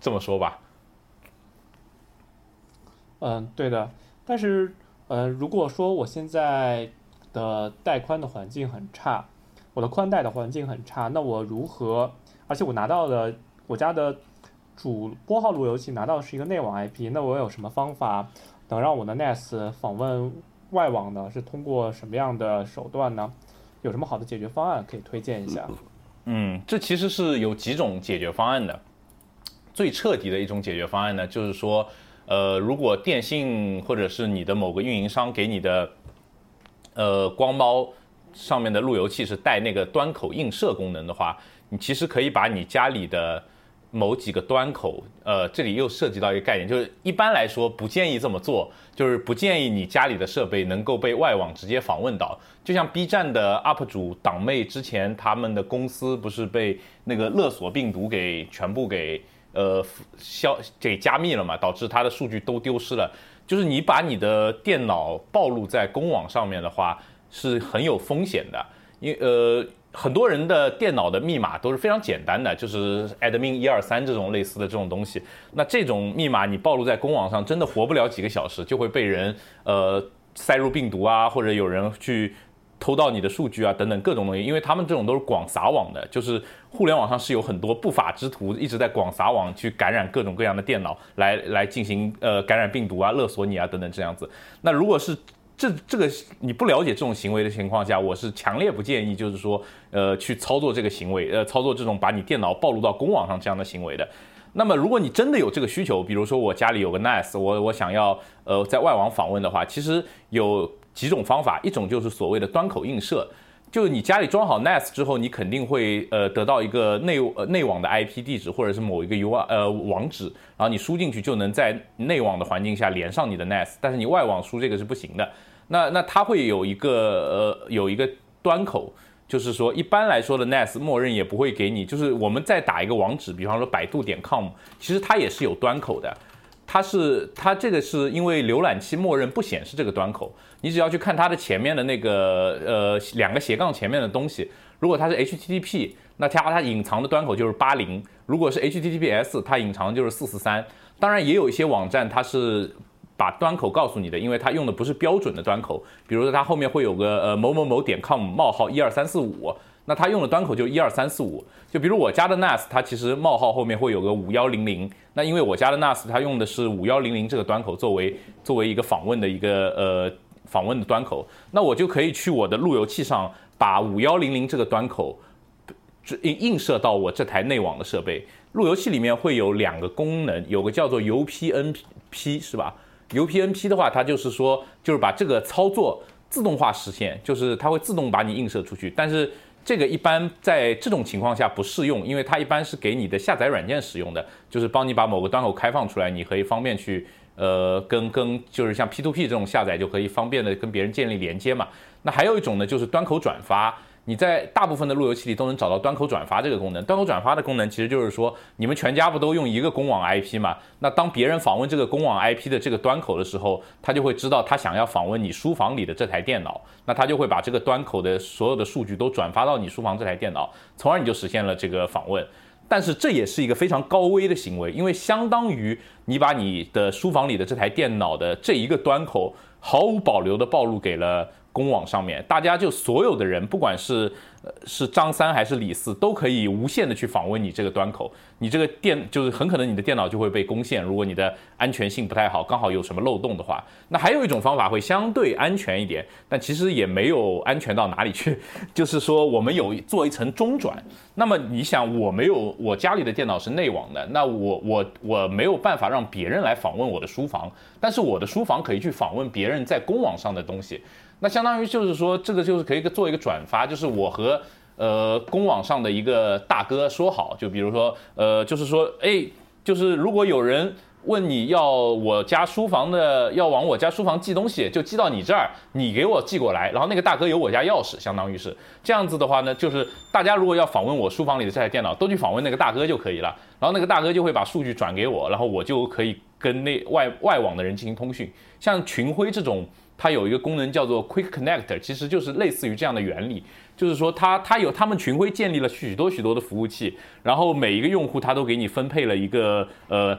这么说吧。嗯，对的，但是，呃，如果说我现在的带宽的环境很差，我的宽带的环境很差，那我如何？而且我拿到的我家的主拨号路由器拿到的是一个内网 IP，那我有什么方法能让我的 NAS 访问外网呢？是通过什么样的手段呢？有什么好的解决方案可以推荐一下？嗯，这其实是有几种解决方案的。最彻底的一种解决方案呢，就是说。呃，如果电信或者是你的某个运营商给你的，呃，光猫上面的路由器是带那个端口映射功能的话，你其实可以把你家里的某几个端口，呃，这里又涉及到一个概念，就是一般来说不建议这么做，就是不建议你家里的设备能够被外网直接访问到。就像 B 站的 UP 主党妹之前他们的公司不是被那个勒索病毒给全部给。呃，消给加密了嘛，导致它的数据都丢失了。就是你把你的电脑暴露在公网上面的话，是很有风险的。因呃，很多人的电脑的密码都是非常简单的，就是 admin 一二三这种类似的这种东西。那这种密码你暴露在公网上，真的活不了几个小时，就会被人呃塞入病毒啊，或者有人去。偷到你的数据啊，等等各种东西，因为他们这种都是广撒网的，就是互联网上是有很多不法之徒一直在广撒网去感染各种各样的电脑，来来进行呃感染病毒啊、勒索你啊等等这样子。那如果是这这个你不了解这种行为的情况下，我是强烈不建议，就是说呃去操作这个行为，呃操作这种把你电脑暴露到公网上这样的行为的。那么如果你真的有这个需求，比如说我家里有个 NAS，我我想要呃在外网访问的话，其实有。几种方法，一种就是所谓的端口映射，就是你家里装好 NAS 之后，你肯定会呃得到一个内呃内网的 IP 地址或者是某一个 U 呃网址，然后你输进去就能在内网的环境下连上你的 NAS，但是你外网输这个是不行的。那那它会有一个呃有一个端口，就是说一般来说的 NAS 默认也不会给你，就是我们再打一个网址，比方说百度点 com，其实它也是有端口的。它是它这个是因为浏览器默认不显示这个端口，你只要去看它的前面的那个呃两个斜杠前面的东西，如果它是 HTTP，那它它隐藏的端口就是八零；如果是 HTTPS，它隐藏就是四四三。当然也有一些网站它是把端口告诉你的，因为它用的不是标准的端口，比如说它后面会有个呃某某某点 com 冒号一二三四五。那它用的端口就一二三四五，就比如我家的 NAS，它其实冒号后面会有个五幺零零。那因为我家的 NAS 它用的是五幺零零这个端口作为作为一个访问的一个呃访问的端口，那我就可以去我的路由器上把五幺零零这个端口映映射到我这台内网的设备。路由器里面会有两个功能，有个叫做 UPnP 是吧？UPnP 的话，它就是说就是把这个操作自动化实现，就是它会自动把你映射出去，但是。这个一般在这种情况下不适用，因为它一般是给你的下载软件使用的，就是帮你把某个端口开放出来，你可以方便去呃跟跟就是像 P to P 这种下载就可以方便的跟别人建立连接嘛。那还有一种呢，就是端口转发，你在大部分的路由器里都能找到端口转发这个功能。端口转发的功能其实就是说，你们全家不都用一个公网 IP 嘛？那当别人访问这个公网 IP 的这个端口的时候，他就会知道他想要访问你书房里的这台电脑，那他就会把这个端口的所有的数据都转发到你书房这台电脑，从而你就实现了这个访问。但是这也是一个非常高危的行为，因为相当于你把你的书房里的这台电脑的这一个端口毫无保留的暴露给了。公网上面，大家就所有的人，不管是呃是张三还是李四，都可以无限的去访问你这个端口。你这个电就是很可能你的电脑就会被攻陷。如果你的安全性不太好，刚好有什么漏洞的话，那还有一种方法会相对安全一点，但其实也没有安全到哪里去。就是说我们有做一层中转。那么你想，我没有我家里的电脑是内网的，那我我我没有办法让别人来访问我的书房，但是我的书房可以去访问别人在公网上的东西。那相当于就是说，这个就是可以做一个转发，就是我和呃公网上的一个大哥说好，就比如说呃，就是说，哎，就是如果有人问你要我家书房的，要往我家书房寄东西，就寄到你这儿，你给我寄过来，然后那个大哥有我家钥匙，相当于是这样子的话呢，就是大家如果要访问我书房里的这台电脑，都去访问那个大哥就可以了，然后那个大哥就会把数据转给我，然后我就可以跟那外外网的人进行通讯，像群晖这种。它有一个功能叫做 Quick Connect，其实就是类似于这样的原理，就是说它它有他们群晖建立了许多许多的服务器，然后每一个用户他都给你分配了一个呃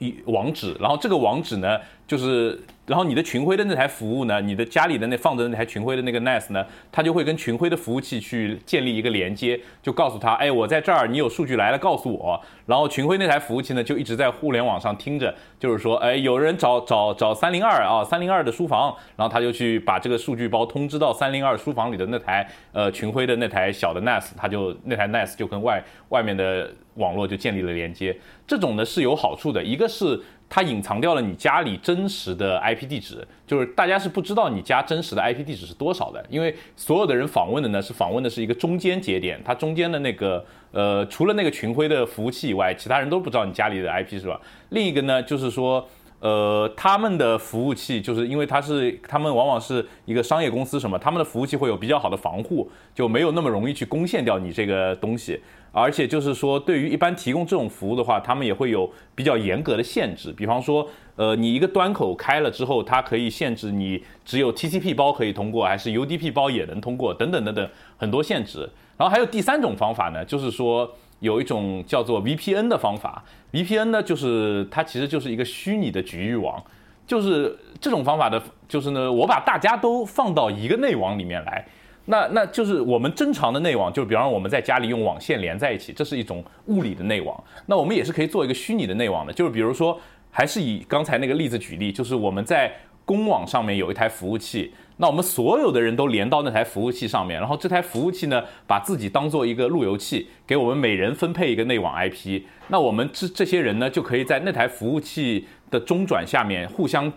一网址，然后这个网址呢就是。然后你的群晖的那台服务呢？你的家里的那放着那台群晖的那个 NAS 呢？它就会跟群晖的服务器去建立一个连接，就告诉他，哎，我在这儿，你有数据来了，告诉我。然后群晖那台服务器呢，就一直在互联网上听着，就是说，哎，有人找找找三零二啊，三零二的书房，然后他就去把这个数据包通知到三零二书房里的那台呃群晖的那台小的 NAS，他就那台 NAS 就跟外外面的网络就建立了连接。这种呢是有好处的，一个是。它隐藏掉了你家里真实的 IP 地址，就是大家是不知道你家真实的 IP 地址是多少的，因为所有的人访问的呢是访问的是一个中间节点，它中间的那个呃，除了那个群晖的服务器以外，其他人都不知道你家里的 IP 是吧？另一个呢就是说。呃，他们的服务器就是因为它是他们往往是一个商业公司什么，他们的服务器会有比较好的防护，就没有那么容易去攻陷掉你这个东西。而且就是说，对于一般提供这种服务的话，他们也会有比较严格的限制。比方说，呃，你一个端口开了之后，它可以限制你只有 TCP 包可以通过，还是 UDP 包也能通过，等等等等很多限制。然后还有第三种方法呢，就是说。有一种叫做 VPN 的方法，VPN 呢，就是它其实就是一个虚拟的局域网，就是这种方法的，就是呢，我把大家都放到一个内网里面来，那那就是我们正常的内网，就比方说我们在家里用网线连在一起，这是一种物理的内网，那我们也是可以做一个虚拟的内网的，就是比如说，还是以刚才那个例子举例，就是我们在公网上面有一台服务器。那我们所有的人都连到那台服务器上面，然后这台服务器呢，把自己当做一个路由器，给我们每人分配一个内网 IP。那我们这这些人呢，就可以在那台服务器的中转下面互相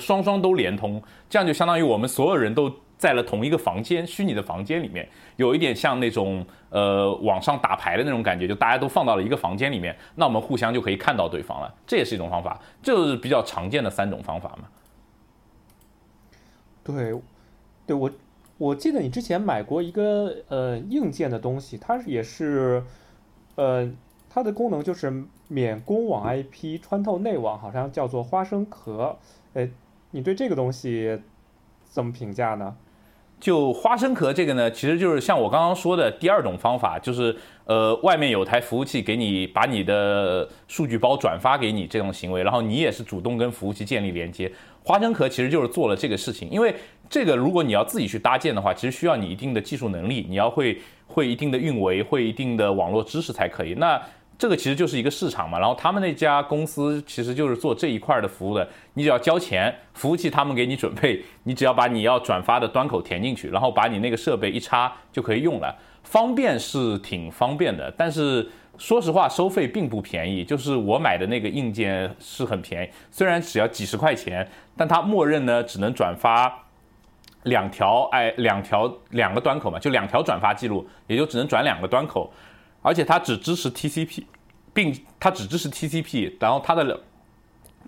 双双都连通，这样就相当于我们所有人都在了同一个房间，虚拟的房间里面，有一点像那种呃网上打牌的那种感觉，就大家都放到了一个房间里面，那我们互相就可以看到对方了，这也是一种方法，就是比较常见的三种方法嘛。对，对我我记得你之前买过一个呃硬件的东西，它也是，呃，它的功能就是免公网 IP 穿透内网，好像叫做花生壳。哎，你对这个东西怎么评价呢？就花生壳这个呢，其实就是像我刚刚说的第二种方法，就是呃外面有台服务器给你把你的数据包转发给你这种行为，然后你也是主动跟服务器建立连接。花生壳其实就是做了这个事情，因为这个如果你要自己去搭建的话，其实需要你一定的技术能力，你要会会一定的运维，会一定的网络知识才可以。那这个其实就是一个市场嘛，然后他们那家公司其实就是做这一块的服务的，你只要交钱，服务器他们给你准备，你只要把你要转发的端口填进去，然后把你那个设备一插就可以用了，方便是挺方便的，但是。说实话，收费并不便宜。就是我买的那个硬件是很便宜，虽然只要几十块钱，但它默认呢只能转发两条，哎，两条两个端口嘛，就两条转发记录，也就只能转两个端口，而且它只支持 TCP，并它只支持 TCP，然后它的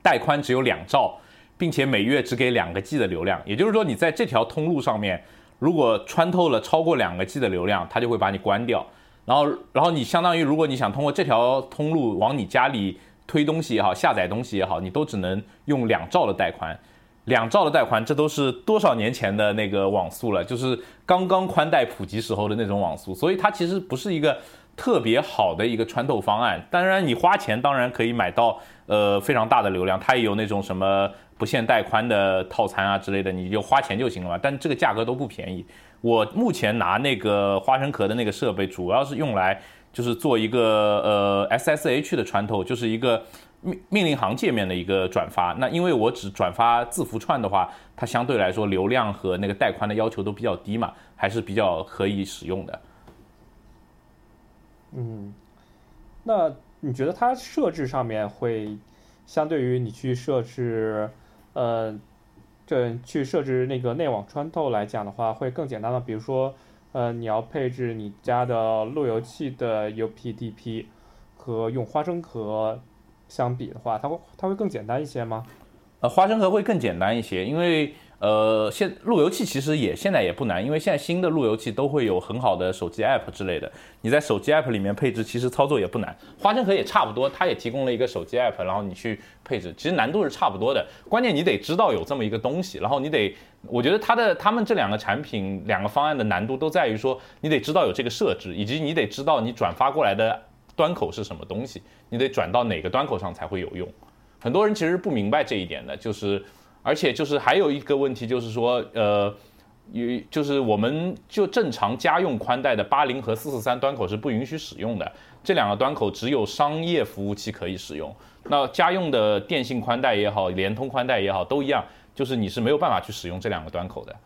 带宽只有两兆，并且每月只给两个 G 的流量。也就是说，你在这条通路上面。如果穿透了超过两个 G 的流量，它就会把你关掉。然后，然后你相当于，如果你想通过这条通路往你家里推东西也好，下载东西也好，你都只能用两兆的带宽。两兆的带宽，这都是多少年前的那个网速了，就是刚刚宽带普及时候的那种网速。所以它其实不是一个特别好的一个穿透方案。当然，你花钱当然可以买到呃非常大的流量，它也有那种什么不限带宽的套餐啊之类的，你就花钱就行了嘛。但这个价格都不便宜。我目前拿那个花生壳的那个设备，主要是用来就是做一个呃 SSH 的穿透，就是一个命命令行界面的一个转发。那因为我只转发字符串的话，它相对来说流量和那个带宽的要求都比较低嘛，还是比较可以使用的。嗯，那你觉得它设置上面会相对于你去设置呃？这去设置那个内网穿透来讲的话，会更简单的。比如说，呃，你要配置你家的路由器的 UPDP，和用花生壳相比的话，它会它会更简单一些吗？呃，花生壳会更简单一些，因为。呃，现路由器其实也现在也不难，因为现在新的路由器都会有很好的手机 app 之类的。你在手机 app 里面配置，其实操作也不难。花生壳也差不多，它也提供了一个手机 app，然后你去配置，其实难度是差不多的。关键你得知道有这么一个东西，然后你得，我觉得它的他们这两个产品两个方案的难度都在于说，你得知道有这个设置，以及你得知道你转发过来的端口是什么东西，你得转到哪个端口上才会有用。很多人其实不明白这一点的，就是。而且就是还有一个问题，就是说，呃，有就是我们就正常家用宽带的八零和四四三端口是不允许使用的，这两个端口只有商业服务器可以使用。那家用的电信宽带也好，联通宽带也好，都一样，就是你是没有办法去使用这两个端口的。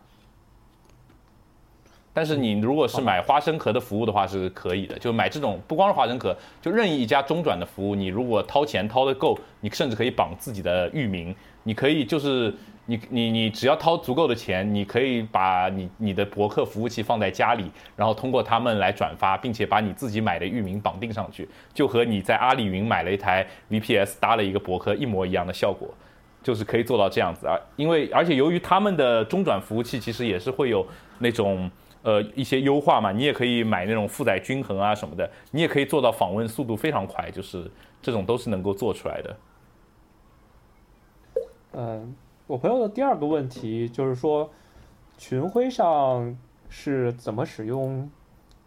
但是你如果是买花生壳的服务的话是可以的，就买这种不光是花生壳，就任意一家中转的服务，你如果掏钱掏得够，你甚至可以绑自己的域名。你可以就是你你你只要掏足够的钱，你可以把你你的博客服务器放在家里，然后通过他们来转发，并且把你自己买的域名绑定上去，就和你在阿里云买了一台 VPS 搭了一个博客一模一样的效果，就是可以做到这样子啊。因为而且由于他们的中转服务器其实也是会有那种呃一些优化嘛，你也可以买那种负载均衡啊什么的，你也可以做到访问速度非常快，就是这种都是能够做出来的。嗯，我朋友的第二个问题就是说，群晖上是怎么使用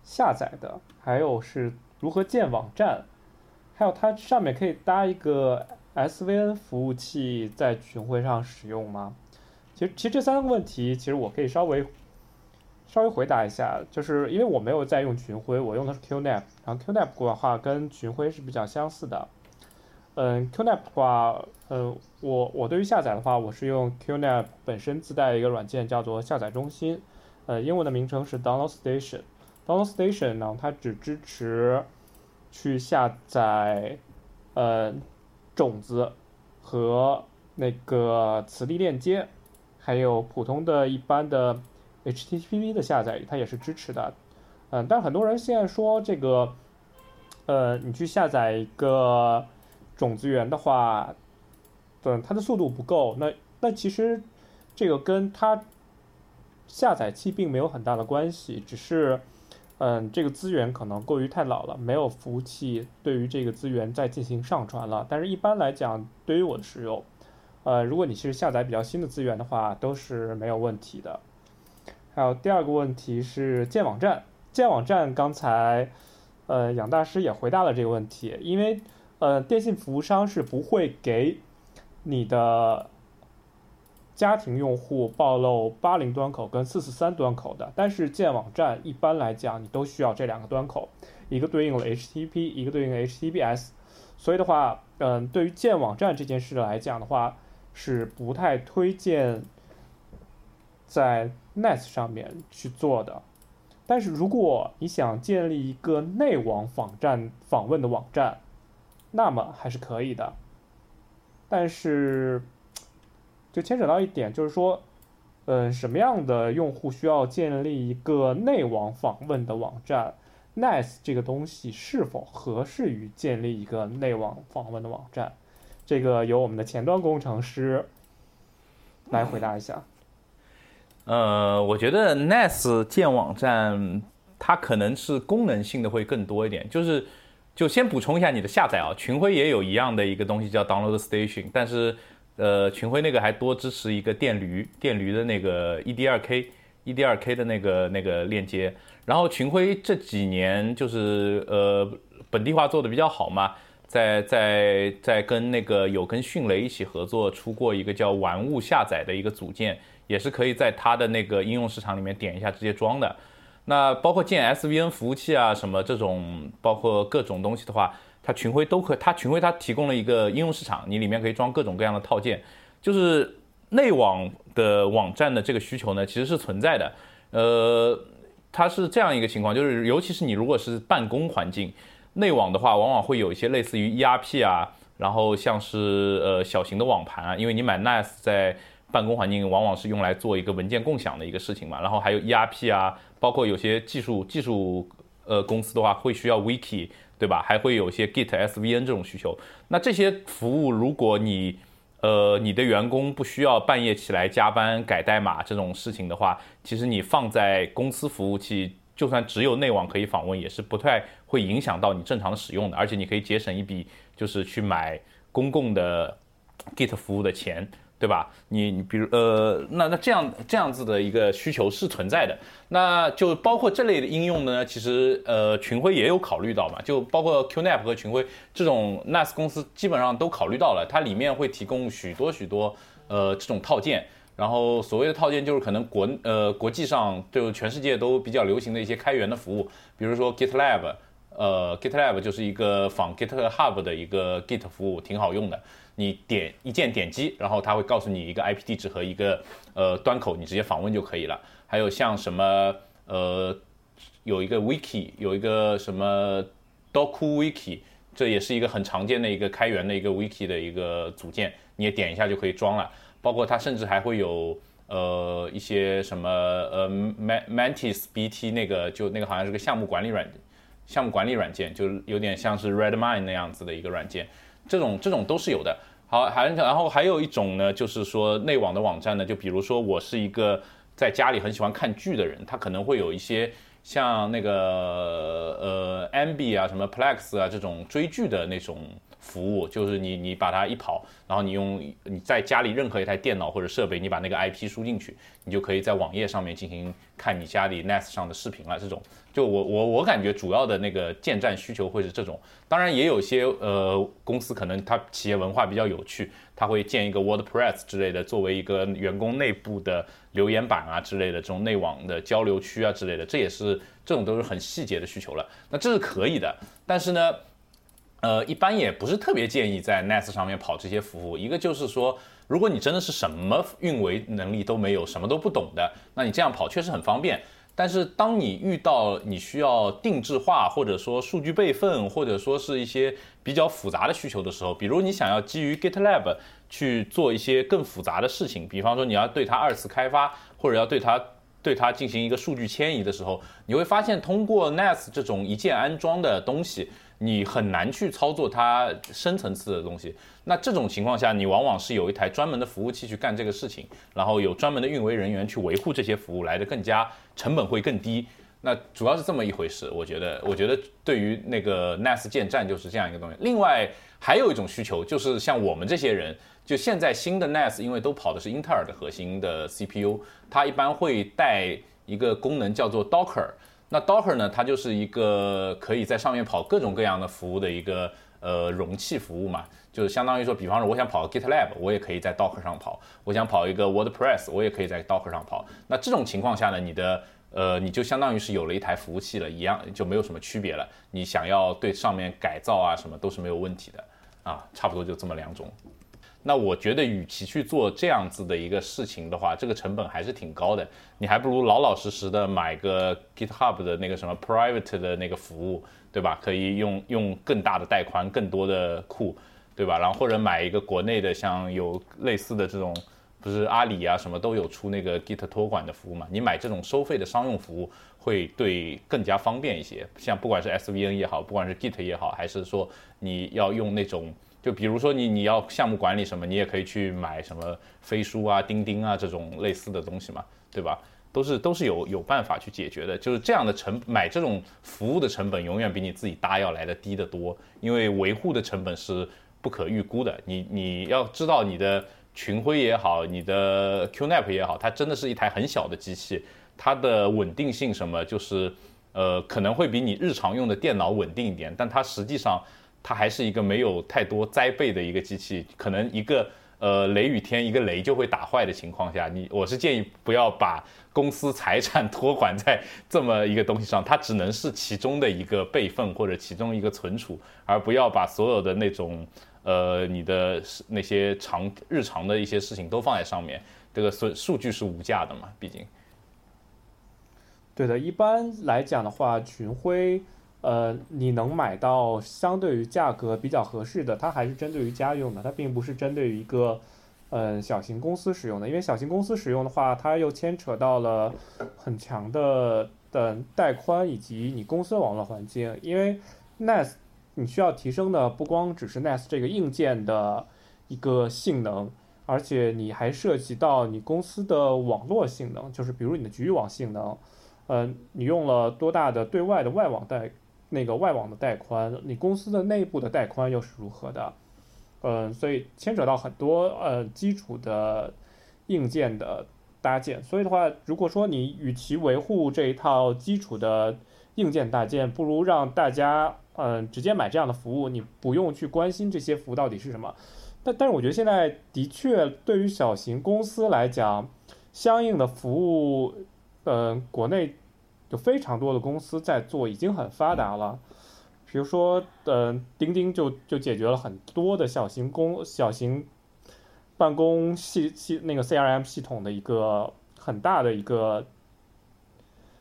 下载的？还有是如何建网站？还有它上面可以搭一个 SVN 服务器在群晖上使用吗？其实，其实这三个问题，其实我可以稍微稍微回答一下，就是因为我没有在用群晖，我用的是 QNAP，然后 QNAP 的话跟群晖是比较相似的。嗯，QNAP 的话，呃，我我对于下载的话，我是用 QNAP 本身自带的一个软件，叫做下载中心，呃，英文的名称是 Download Station。Download Station 呢，它只支持去下载呃种子和那个磁力链接，还有普通的一般的 HTTP 的下载，它也是支持的。嗯，但很多人现在说这个，呃，你去下载一个。种子源的话，嗯它的速度不够。那那其实这个跟它下载器并没有很大的关系，只是嗯，这个资源可能过于太老了，没有服务器对于这个资源再进行上传了。但是一般来讲，对于我的使用，呃，如果你是下载比较新的资源的话，都是没有问题的。还有第二个问题是建网站，建网站刚才呃杨大师也回答了这个问题，因为。呃，电信服务商是不会给你的家庭用户暴露八零端口跟四四三端口的，但是建网站一般来讲，你都需要这两个端口，一个对应了 HTTP，一个对应 HTTPS，所以的话，嗯，对于建网站这件事来讲的话，是不太推荐在 NAS 上面去做的。但是如果你想建立一个内网访站访问的网站，那么还是可以的，但是就牵扯到一点，就是说，嗯，什么样的用户需要建立一个内网访问的网站？NAS 这个东西是否合适于建立一个内网访问的网站？这个由我们的前端工程师来回答一下。呃，我觉得 NAS 建网站它可能是功能性的会更多一点，就是就先补充一下你的下载啊，群晖也有一样的一个东西叫 Download Station，但是呃，群晖那个还多支持一个电驴电驴的那个 ED2K ED2K 的那个那个链接，然后群晖这几年就是呃本地化做的比较好嘛。在在在跟那个有跟迅雷一起合作出过一个叫玩物下载的一个组件，也是可以在它的那个应用市场里面点一下直接装的。那包括建 SVN 服务器啊什么这种，包括各种东西的话，它群晖都可。它群晖它提供了一个应用市场，你里面可以装各种各样的套件。就是内网的网站的这个需求呢，其实是存在的。呃，它是这样一个情况，就是尤其是你如果是办公环境。内网的话，往往会有一些类似于 ERP 啊，然后像是呃小型的网盘啊，因为你买 NAS 在办公环境往往是用来做一个文件共享的一个事情嘛。然后还有 ERP 啊，包括有些技术技术呃公司的话会需要 Wiki，对吧？还会有一些 Git、SVN 这种需求。那这些服务，如果你呃你的员工不需要半夜起来加班改代码这种事情的话，其实你放在公司服务器。就算只有内网可以访问，也是不太会影响到你正常使用的，而且你可以节省一笔，就是去买公共的 Git 服务的钱，对吧？你你比如呃，那那这样这样子的一个需求是存在的，那就包括这类的应用呢，其实呃群晖也有考虑到嘛，就包括 QNAP 和群晖这种 NAS 公司基本上都考虑到了，它里面会提供许多许多呃这种套件。然后所谓的套件就是可能国呃国际上就全世界都比较流行的一些开源的服务，比如说 GitLab，呃 GitLab 就是一个仿 GitHub 的一个 Git 服务，挺好用的。你点一键点击，然后它会告诉你一个 IP 地址和一个呃端口，你直接访问就可以了。还有像什么呃有一个 Wiki，有一个什么 DocWiki，这也是一个很常见的一个开源的一个 Wiki 的一个组件，你也点一下就可以装了。包括它甚至还会有呃一些什么呃 Mantis BT 那个就那个好像是个项目管理软件项目管理软件，就有点像是 Redmine 那样子的一个软件，这种这种都是有的。好，还然后还有一种呢，就是说内网的网站呢，就比如说我是一个在家里很喜欢看剧的人，他可能会有一些像那个呃 MB 啊什么 Plex 啊这种追剧的那种。服务就是你，你把它一跑，然后你用你在家里任何一台电脑或者设备，你把那个 IP 输进去，你就可以在网页上面进行看你家里 NAS 上的视频了。这种就我我我感觉主要的那个建站需求会是这种，当然也有些呃公司可能它企业文化比较有趣，它会建一个 WordPress 之类的，作为一个员工内部的留言板啊之类的这种内网的交流区啊之类的，这也是这种都是很细节的需求了。那这是可以的，但是呢。呃，一般也不是特别建议在 NAS 上面跑这些服务。一个就是说，如果你真的是什么运维能力都没有，什么都不懂的，那你这样跑确实很方便。但是当你遇到你需要定制化，或者说数据备份，或者说是一些比较复杂的需求的时候，比如你想要基于 GitLab 去做一些更复杂的事情，比方说你要对它二次开发，或者要对它对它进行一个数据迁移的时候，你会发现通过 NAS 这种一键安装的东西。你很难去操作它深层次的东西，那这种情况下，你往往是有一台专门的服务器去干这个事情，然后有专门的运维人员去维护这些服务，来的更加成本会更低。那主要是这么一回事，我觉得，我觉得对于那个 NAS 建站就是这样一个东西。另外还有一种需求，就是像我们这些人，就现在新的 NAS，因为都跑的是英特尔的核心的 CPU，它一般会带一个功能叫做 Docker。那 Docker 呢？它就是一个可以在上面跑各种各样的服务的一个呃容器服务嘛，就是相当于说，比方说我想跑 GitLab，我也可以在 Docker 上跑；我想跑一个 WordPress，我也可以在 Docker 上跑。那这种情况下呢，你的呃你就相当于是有了一台服务器了，一样就没有什么区别了。你想要对上面改造啊什么都是没有问题的啊，差不多就这么两种。那我觉得，与其去做这样子的一个事情的话，这个成本还是挺高的。你还不如老老实实的买个 GitHub 的那个什么 private 的那个服务，对吧？可以用用更大的带宽、更多的库，对吧？然后或者买一个国内的，像有类似的这种，不是阿里啊什么都有出那个 Git 托管的服务嘛？你买这种收费的商用服务，会对更加方便一些。像不管是 SVN 也好，不管是 Git 也好，还是说你要用那种。就比如说你你要项目管理什么，你也可以去买什么飞书啊、钉钉啊这种类似的东西嘛，对吧？都是都是有有办法去解决的。就是这样的成买这种服务的成本永远比你自己搭要来的低得多，因为维护的成本是不可预估的。你你要知道你的群晖也好，你的 QNAP 也好，它真的是一台很小的机器，它的稳定性什么就是。呃，可能会比你日常用的电脑稳定一点，但它实际上它还是一个没有太多灾备的一个机器。可能一个呃雷雨天一个雷就会打坏的情况下，你我是建议不要把公司财产托管在这么一个东西上，它只能是其中的一个备份或者其中一个存储，而不要把所有的那种呃你的那些常日常的一些事情都放在上面。这个损数据是无价的嘛，毕竟。对的，一般来讲的话，群晖，呃，你能买到相对于价格比较合适的，它还是针对于家用的，它并不是针对于一个，嗯，小型公司使用的。因为小型公司使用的话，它又牵扯到了很强的的带宽以及你公司网络环境。因为 NAS 你需要提升的不光只是 NAS 这个硬件的一个性能，而且你还涉及到你公司的网络性能，就是比如你的局域网性能。嗯，你用了多大的对外的外网带，那个外网的带宽？你公司的内部的带宽又是如何的？嗯，所以牵扯到很多呃基础的硬件的搭建。所以的话，如果说你与其维护这一套基础的硬件搭建，不如让大家嗯直接买这样的服务，你不用去关心这些服务到底是什么。但但是我觉得现在的确对于小型公司来讲，相应的服务。嗯，国内就非常多的公司在做，已经很发达了。比如说，嗯，钉钉就就解决了很多的小型公小型办公系系那个 CRM 系统的一个很大的一个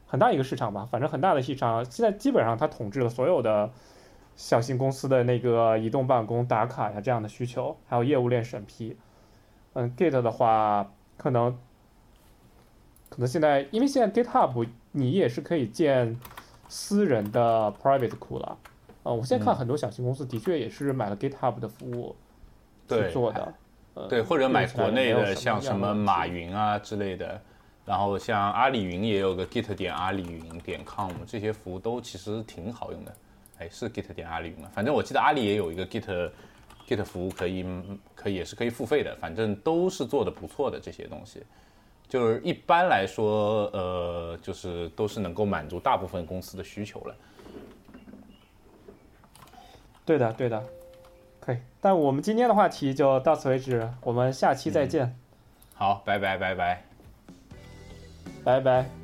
很大一个市场吧，反正很大的市场。现在基本上它统治了所有的小型公司的那个移动办公打卡呀这样的需求，还有业务链审批。嗯，Git 的话可能。可能现在，因为现在 GitHub 你也是可以建私人的 private 库了，呃，我现在看很多小型公司的确也是买了 GitHub 的服务去做的，对，或者买国内的像什么马云啊之类的，然后像阿里云也有个 Git 点阿里云点 com，这些服务都其实挺好用的，哎，是 Git 点阿里云吗？反正我记得阿里也有一个 Git Git 服务可以可以也是可以付费的，反正都是做的不错的这些东西。就是一般来说，呃，就是都是能够满足大部分公司的需求了。对的，对的，可以。但我们今天的话题就到此为止，我们下期再见。好，拜拜，拜拜，拜拜。